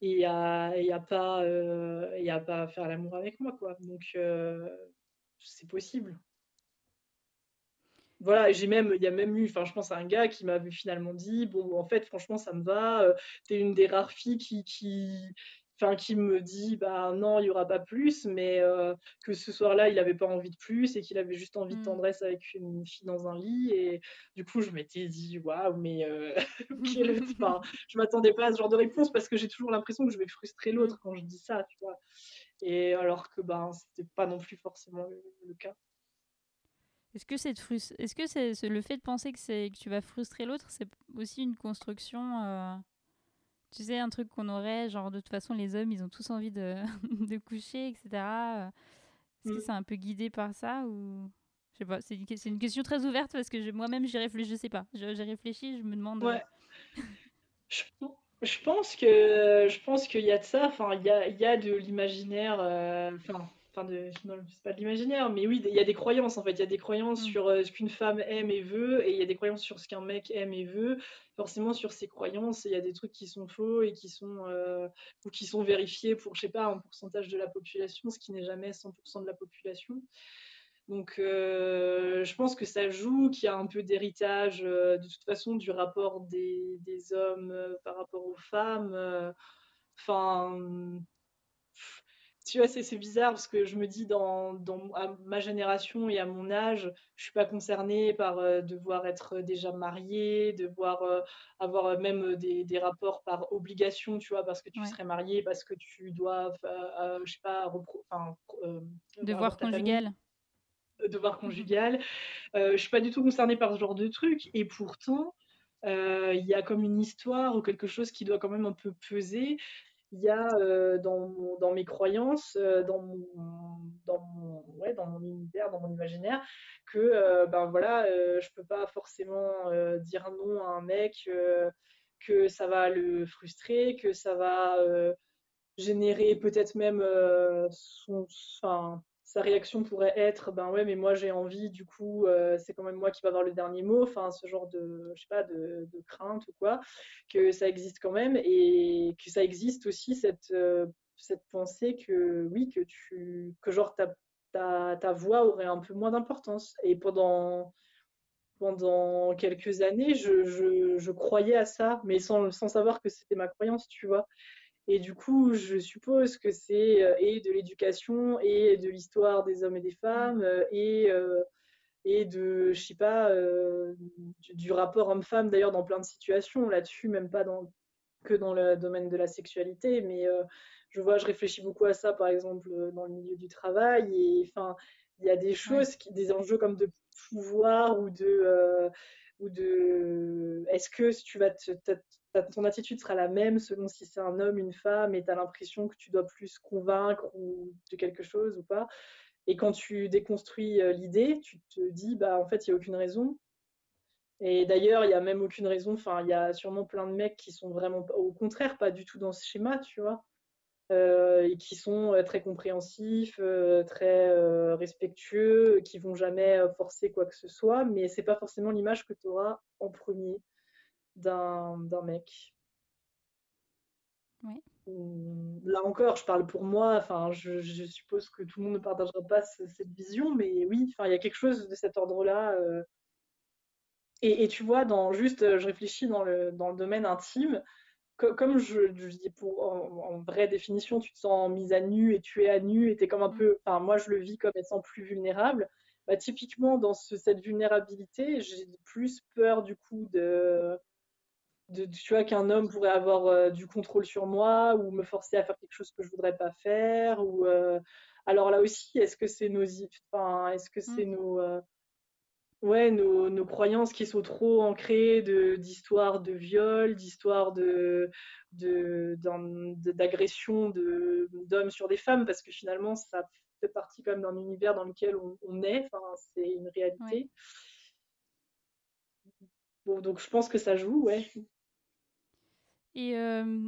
et à, et à pas à faire l'amour avec moi, quoi. Donc euh, c'est possible. Voilà, j'ai même, il y a même eu, enfin, je pense à un gars qui m'avait finalement dit, bon, en fait, franchement, ça me va. euh, T'es une des rares filles qui, enfin, qui me dit, bah non, il y aura pas plus, mais euh, que ce soir-là, il avait pas envie de plus et qu'il avait juste envie de Mm. tendresse avec une fille dans un lit. Et du coup, je m'étais dit, waouh, mais euh, quel- enfin, je m'attendais pas à ce genre de réponse parce que j'ai toujours l'impression que je vais frustrer l'autre quand je dis ça, tu vois. Et alors que ben, c'était pas non plus forcément le, le cas. Est-ce que, cette frus- Est-ce que c'est c'est le fait de penser que, c'est- que tu vas frustrer l'autre, c'est aussi une construction euh, Tu sais, un truc qu'on aurait, genre de toute façon, les hommes, ils ont tous envie de, de coucher, etc. Est-ce que Mm. c'est un peu guidé par ça ou je sais pas, c'est une, une question très ouverte parce que moi-même j'y réfléchis, je sais pas. J'ai réfléchi, je me demande. euh, Ouais. Je, je pense que je pense qu'il y a de ça. Enfin, il y a, y a de l'imaginaire. euh, Enfin, de, non, c'est pas de l'imaginaire, mais oui, il y a des croyances en fait. Il y a des croyances Mm. sur euh, ce qu'une femme aime et veut, et il y a des croyances sur ce qu'un mec aime et veut. Forcément, sur ces croyances, il y a des trucs qui sont faux et qui sont euh, ou qui sont vérifiés pour, je sais pas, un pourcentage de la population, ce qui n'est jamais 100% de la population. Donc, euh, je pense que ça joue, qu'il y a un peu d'héritage, de toute façon, du rapport des, des hommes par rapport aux femmes. Enfin, tu vois, c'est bizarre parce que je me dis, dans, dans à ma génération et à mon âge, je suis pas concernée par euh, devoir être déjà mariée, devoir euh, avoir euh, même des, des rapports par obligation, tu vois, parce que tu Ouais. serais mariée, parce que tu dois, euh, euh, je sais pas, euh, Devoir conjugal. devoir conjugal. Euh, je suis pas du tout concernée par ce genre de truc. Et pourtant, euh, il y a comme une histoire ou quelque chose qui doit quand même un peu peser. Il y a euh, dans, dans mes croyances, euh, dans, mon, dans, ouais, dans mon univers, dans mon imaginaire, que euh, ben voilà, euh, je peux pas forcément dire non à un mec, que ça va le frustrer, que ça va générer peut-être même son, sa réaction pourrait être ben ouais mais moi j'ai envie du coup euh, c'est quand même moi qui va avoir le dernier mot enfin ce genre de je sais pas de, de crainte ou quoi que ça existe quand même et que ça existe aussi cette euh, cette pensée que oui que tu que genre ta, ta, ta voix aurait un peu moins d'importance. Et pendant pendant quelques années je, je, je croyais à ça mais sans, sans savoir que c'était ma croyance tu vois et du coup, je suppose que c'est euh, et de l'éducation et de l'histoire des hommes et des femmes euh, et, euh, et de, je sais pas, du, du rapport homme-femme d'ailleurs dans plein de situations. Là-dessus, même pas dans, que dans le domaine de la sexualité, mais je vois, je réfléchis beaucoup à ça par exemple dans le milieu du travail. Et enfin, il y a des choses, qui, des enjeux comme de pouvoir ou de, ou de est-ce que tu vas ton attitude sera la même selon si c'est un homme, une femme, et tu as l'impression que tu dois plus convaincre ou de quelque chose ou pas. Et quand tu déconstruis euh, l'idée, tu te dis, bah en fait, il n'y a aucune raison. Et d'ailleurs, il n'y a même aucune raison. Enfin, il y a sûrement plein de mecs qui sont vraiment, au contraire, pas du tout dans ce schéma, tu vois. Euh, et qui sont euh, très compréhensifs, très respectueux, qui vont jamais forcer quoi que ce soit, mais c'est pas forcément l'image que tu auras en premier d'un mec. Là encore, je parle pour moi, enfin, je, suppose que tout le monde ne partagera pas cette vision, mais oui, enfin, il y a quelque chose de cet ordre-là. Et, tu vois, dans juste, je réfléchis dans le, dans le domaine intime, comme je, dis pour en, vraie définition, tu te sens mise à nu et tu es à nu et tu es comme un mm. peu, enfin moi je le vis comme étant plus vulnérable. Bah, typiquement dans cette vulnérabilité, j'ai plus peur du coup de, de tu vois qu'un homme pourrait avoir euh, du contrôle sur moi ou me forcer à faire quelque chose que je voudrais pas faire ou euh, alors là aussi est-ce que c'est nos enfin est-ce que c'est mm. nos euh, ouais, nos, nos, croyances qui sont trop ancrées d'histoires de, viol, d'histoires de, d'agression de, d'hommes sur des femmes, parce que finalement, ça fait partie quand même d'un univers dans lequel on, est, enfin, c'est une réalité. Bon, donc je pense que ça joue, ouais. Et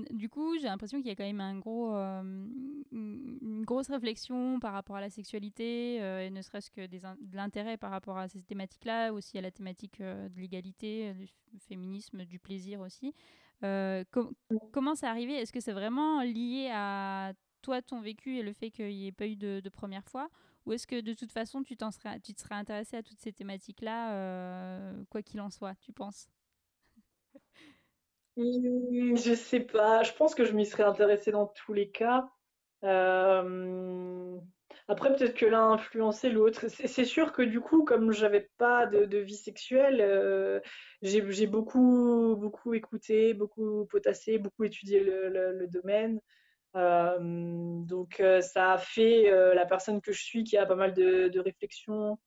du coup, j'ai l'impression qu'il y a quand même un gros, une grosse réflexion par rapport à la sexualité, et ne serait-ce que des de l'intérêt par rapport à ces thématiques-là, aussi à la thématique de l'égalité, du féminisme, du plaisir aussi. comment c'est arrivé? Est-ce que c'est vraiment lié à toi, ton vécu et le fait qu'il n'y ait pas eu de, première fois? Ou est-ce que de toute façon, tu, serais, tu te serais intéressé à toutes ces thématiques-là, quoi qu'il en soit, tu penses? Mmh, je sais pas. Je pense que je m'y serais intéressée dans tous les cas. Euh, après, peut-être que l'un a influencé l'autre. C'est sûr que du coup, comme j'avais pas de, vie sexuelle, euh, j'ai beaucoup, beaucoup écouté, beaucoup potassé, beaucoup étudié le, domaine. Euh, donc, ça a fait la personne que je suis qui a pas mal de réflexions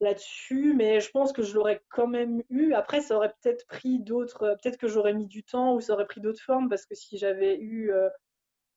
là-dessus, mais je pense que je l'aurais quand même eu. Après, ça aurait peut-être pris d'autres, euh, peut-être que j'aurais mis du temps ou ça aurait pris d'autres formes parce que si j'avais eu euh,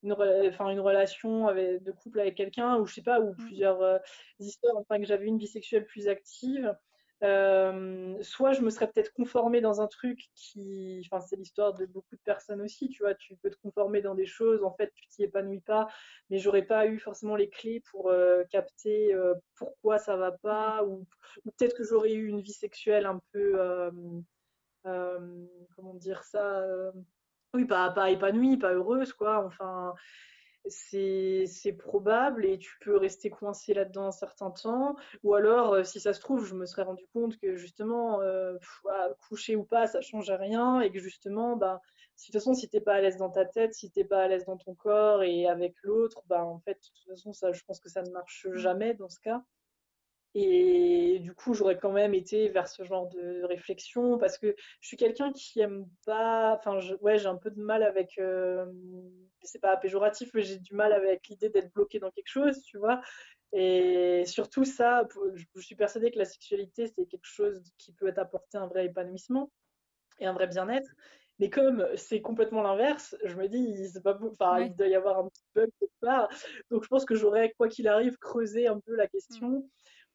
une, enfin, une relation avec, de couple avec quelqu'un ou je sais pas, ou mmh. plusieurs euh, histoires, enfin que j'avais une vie sexuelle plus active, euh, soit je me serais peut-être conformée dans un truc qui, enfin c'est l'histoire de beaucoup de personnes aussi, tu vois, tu peux te conformer dans des choses, en fait tu t'y épanouis pas, mais j'aurais pas eu forcément les clés pour euh, capter euh, pourquoi ça va pas, ou, peut-être que j'aurais eu une vie sexuelle un peu, comment dire ça, oui pas pas épanouie, pas heureuse quoi, enfin c'est probable et tu peux rester coincé là-dedans un certain temps. Ou alors, euh, si ça se trouve, je me serais rendu compte que justement, euh, coucher ou pas, ça change rien et que justement, bah, si, de toute façon, si t'es pas à l'aise dans ta tête, si t'es pas à l'aise dans ton corps et avec l'autre, bah, en fait, de toute façon, ça, je pense que ça ne marche mmh. jamais dans ce cas. Et du coup, j'aurais quand même été vers ce genre de réflexion parce que je suis quelqu'un qui aime pas. Enfin, ouais, j'ai un peu de mal avec. Euh, c'est pas péjoratif, mais j'ai du mal avec l'idée d'être bloqué dans quelque chose, tu vois. Et surtout, ça, je suis persuadée que la sexualité, c'est quelque chose qui peut apporter un vrai épanouissement et un vrai bien-être. Mais comme c'est complètement l'inverse, je me dis, c'est pas enfin, il doit y avoir un petit bug quelque part. Donc je pense que j'aurais, quoi qu'il arrive, creusé un peu la question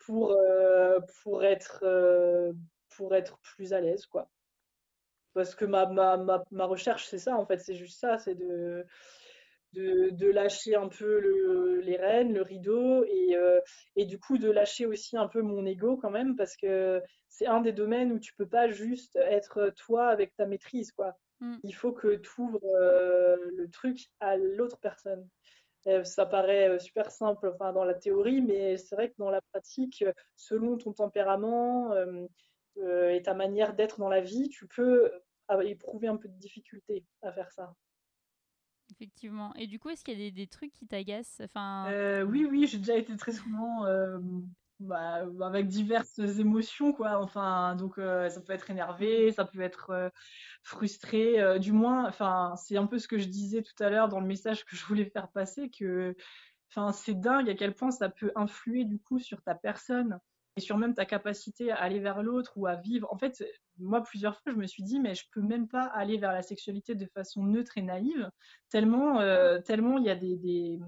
pour, euh, pour, être, euh, pour être plus à l'aise, quoi. Parce que ma, ma, ma, ma recherche, c'est ça, en fait, c'est juste ça, c'est de, de, de, lâcher un peu le, les rênes, le rideau, et, euh, et du coup de lâcher aussi un peu mon ego quand même, parce que c'est un des domaines où tu peux pas juste être toi avec ta maîtrise, quoi. Mm. Il faut que tu ouvres le truc à l'autre personne. Euh, ça paraît euh, super simple enfin, dans la théorie, mais c'est vrai que dans la pratique, euh, selon ton tempérament et ta manière d'être dans la vie, tu peux éprouver un peu de difficulté à faire ça. Effectivement. Et du coup, est-ce qu'il y a des, des trucs qui t'agacent? Enfin... Oui, oui, j'ai déjà été très souvent bah, avec diverses émotions, quoi. Enfin, donc euh, ça peut être énervé, ça peut être euh, frustré, euh, du moins. Enfin, c'est un peu ce que je disais tout à l'heure dans le message que je voulais faire passer, que, enfin, c'est dingue à quel point ça peut influer du coup sur ta personne. et sur même ta capacité à aller vers l'autre ou à vivre. En fait, moi, plusieurs fois, je me suis dit, mais je peux même pas aller vers la sexualité de façon neutre et naïve, tellement, tellement il y a des,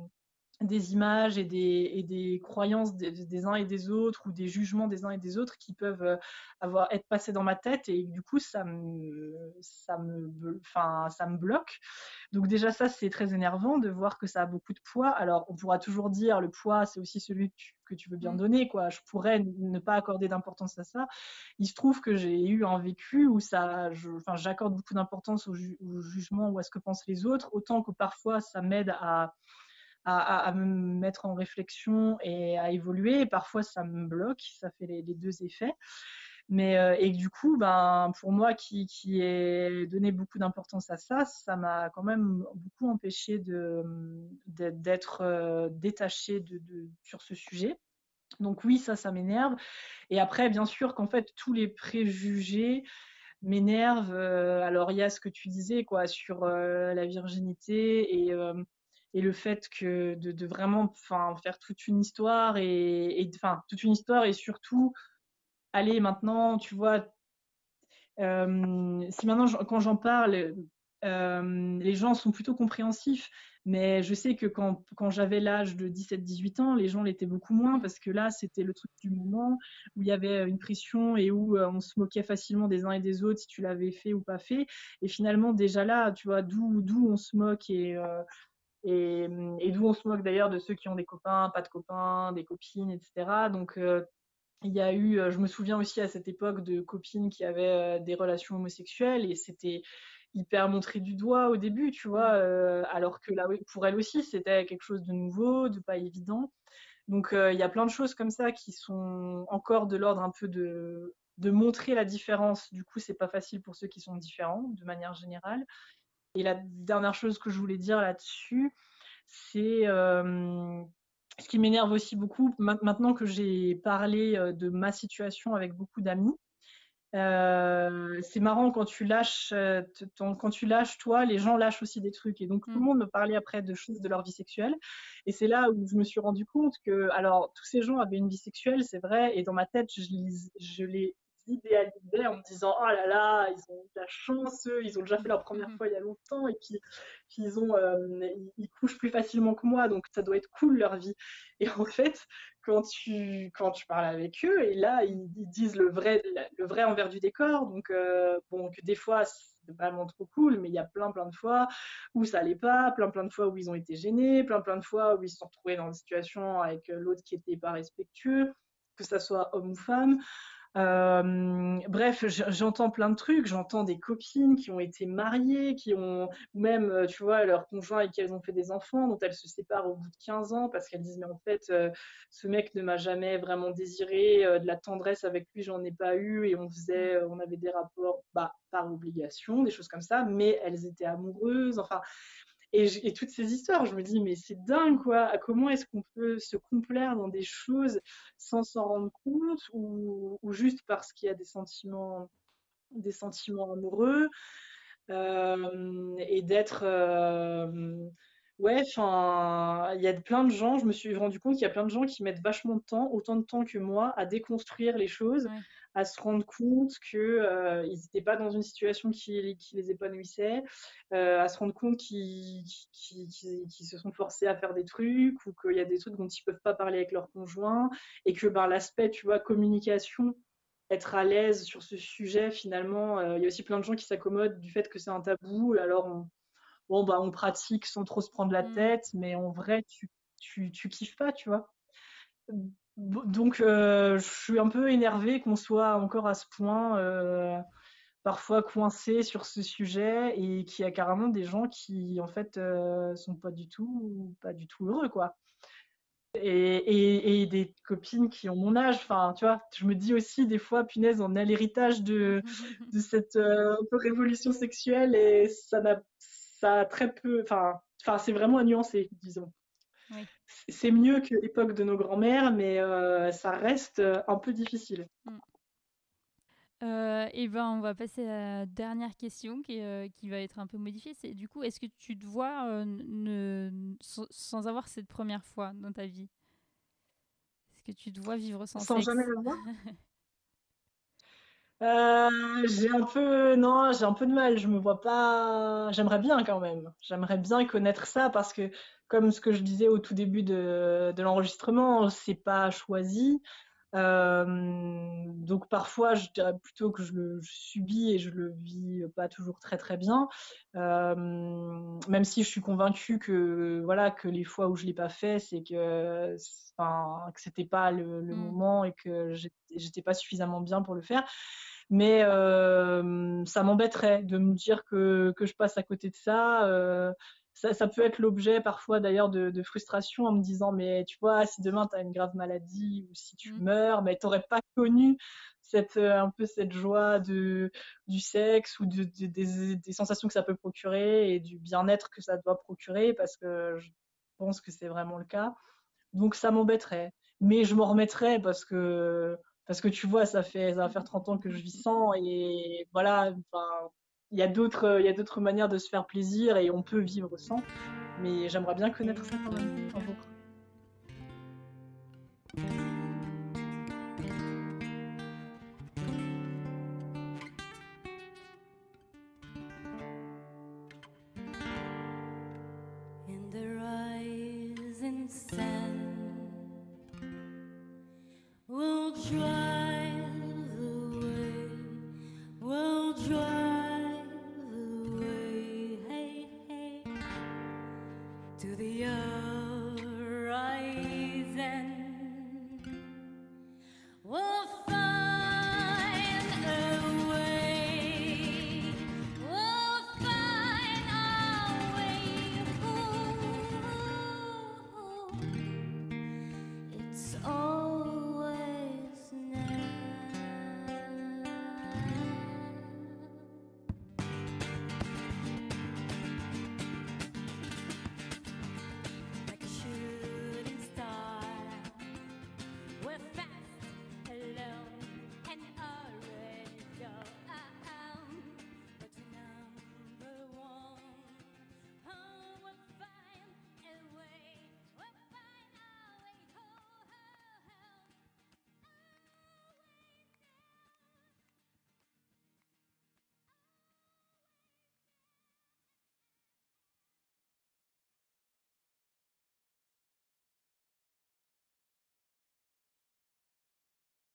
des images et des, et des croyances des, des, uns et des autres ou des jugements des uns et des autres qui peuvent euh, avoir être passés dans ma tête et du coup ça me ça me enfin ça me bloque. Donc déjà ça c'est très énervant de voir que ça a beaucoup de poids. Alors on pourra toujours dire le poids c'est aussi celui que tu, que tu veux bien mmh. donner quoi. Je pourrais ne pas accorder d'importance à ça. Il se trouve que j'ai eu un vécu où ça enfin j'accorde beaucoup d'importance au, ju au jugement ou à ce que pensent les autres autant que parfois ça m'aide à à, me mettre en réflexion et à évoluer. Parfois, ça me bloque, ça fait les, deux effets. Mais euh, et du coup, ben pour moi qui qui ai donné beaucoup d'importance à ça, ça m'a quand même beaucoup empêché d'être euh, détaché de, de, sur ce sujet. Donc oui, ça, ça m'énerve. Et après, bien sûr qu'en fait tous les préjugés m'énervent. Euh, alors il y a ce que tu disais quoi sur euh, la virginité et et le fait que de, vraiment faire toute une histoire et toute une histoire et surtout aller maintenant tu vois euh, si maintenant quand j'en parle euh, les gens sont plutôt compréhensifs mais je sais que quand, j'avais l'âge de 17-18 ans, les gens l'étaient beaucoup moins parce que là, c'était le truc du moment où il y avait une pression et où euh, on se moquait facilement des uns et des autres si tu l'avais fait ou pas fait. Et finalement, déjà là, tu vois, d'où on se moque et, et, d'où on se moque d'ailleurs de ceux qui ont des copains, pas de copains, des copines, etc. Donc, euh, il y a eu, euh, je me souviens aussi à cette époque de copines qui avaient euh, des relations homosexuelles et c'était hyper montré du doigt au début, tu vois, alors que là, pour elle aussi, c'était quelque chose de nouveau, de pas évident. Donc, il y a plein de choses comme ça qui sont encore de l'ordre un peu de, de montrer la différence. Du coup, c'est pas facile pour ceux qui sont différents, de manière générale. Et la dernière chose que je voulais dire là-dessus, c'est euh, ce qui m'énerve aussi beaucoup, maintenant que j'ai parlé euh, de ma situation avec beaucoup d'amis. Euh, c'est marrant quand tu lâches, ton, quand tu lâches toi, les gens lâchent aussi des trucs. Et donc tout le mm. monde me parlait après de choses de leur vie sexuelle. Et c'est là où je me suis rendu compte que, alors tous ces gens avaient une vie sexuelle, c'est vrai. Et dans ma tête, je, je les idéalisais en me disant oh là là ils ont de la chance eux, ils ont déjà fait leur première mm-hmm. fois il y a longtemps et puis, puis ils ont euh, ils, couchent plus facilement que moi donc ça doit être cool leur vie et en fait quand tu quand tu parles avec eux et là ils, ils disent le vrai le vrai envers du décor donc euh, bon que des fois c'est vraiment trop cool mais il y a plein plein de fois où ça allait pas plein plein de fois où ils ont été gênés plein plein de fois où ils se sont retrouvés dans une situation avec l'autre qui était pas respectueux que ça soit homme ou femme euh, bref, j'entends plein de trucs. J'entends des copines qui ont été mariées, qui ont même, euh, tu vois, leur conjoint avec qui elles ont fait des enfants, dont elles se séparent au bout de 15 ans parce qu'elles disent mais en fait, euh, ce mec ne m'a jamais vraiment désiré, de la tendresse avec lui, j'en ai pas eu et on faisait, on avait des rapports bah, par obligation, des choses comme ça, mais elles étaient amoureuses. Enfin, et, toutes ces histoires, je me dis, mais c'est dingue, quoi. Comment est-ce qu'on peut se complaire dans des choses sans s'en rendre compte ou, juste parce qu'il y a des sentiments, des sentiments amoureux euh, et d'être. Euh, ouais, enfin, il y a plein de gens, je me suis rendu compte qu'il y a plein de gens qui mettent vachement de temps, autant de temps que moi, à déconstruire les choses, à se rendre compte qu'ils euh, n'étaient pas dans une situation qui, qui les épanouissait, euh, à se rendre compte qu'ils qu qu se sont forcés à faire des trucs ou qu'il y a des trucs dont ils peuvent pas parler avec leur conjoint et que ben, l'aspect, tu vois, communication, être à l'aise sur ce sujet, finalement, euh, il y a aussi plein de gens qui s'accommodent du fait que c'est un tabou, alors on, bon, bah, on pratique sans trop se prendre la mmh. tête, mais en vrai, tu, tu, tu kiffes pas, tu vois donc, euh, je suis un peu énervée qu'on soit encore à ce point, euh, parfois coincé sur ce sujet et qu'il y a carrément des gens qui, en fait, euh, sont pas du tout, pas du tout heureux, quoi. Et, et, et, des copines qui ont mon âge, enfin, tu vois, je me dis aussi des fois, punaise, on a l'héritage de, de cette euh, révolution sexuelle et ça n'a, ça a très peu, enfin, enfin, c'est vraiment à nuancer, disons. Oui. C'est mieux que l'époque de nos grands-mères, mais euh, ça reste euh, un peu difficile. Mm. Euh, et ben, on va passer à la dernière question qui, euh, qui va être un peu modifiée. C'est du coup, est-ce que tu te vois euh, ne, sans, sans, avoir cette première fois dans ta vie? Est-ce que tu te vois vivre sans, Sans sexe? jamais le voir? Euh, j'ai un peu, non, j'ai un peu de mal. Je me vois pas. J'aimerais bien quand même. J'aimerais bien connaître ça parce que, comme ce que je disais au tout début de, de l'enregistrement, c'est pas choisi. Donc parfois, je dirais plutôt que je le je subis et je le vis pas toujours très très bien. Même si je suis convaincue que voilà que les fois où je l'ai pas fait, c'est que, enfin, que c'était pas le, le Mm. moment et que j'étais j'étais pas suffisamment bien pour le faire. Mais euh, ça m'embêterait de me dire que, que je passe à côté de ça. Euh, ça, ça peut être l'objet parfois d'ailleurs de, de frustration en me disant mais tu vois si demain tu as une grave maladie ou si tu Mm. meurs mais tu pas connu cette euh, un peu cette joie de du sexe ou de, de- des, des sensations que ça peut procurer et du bien-être que ça doit procurer parce que je pense que c'est vraiment le cas. Donc ça m'embêterait. Mais je m'en remettrai parce que parce que tu vois ça fait ça va faire 30 ans que je vis sans et voilà enfin il euh, y a d'autres manières de se faire plaisir et on peut vivre sans. Mais j'aimerais bien connaître ça quand même.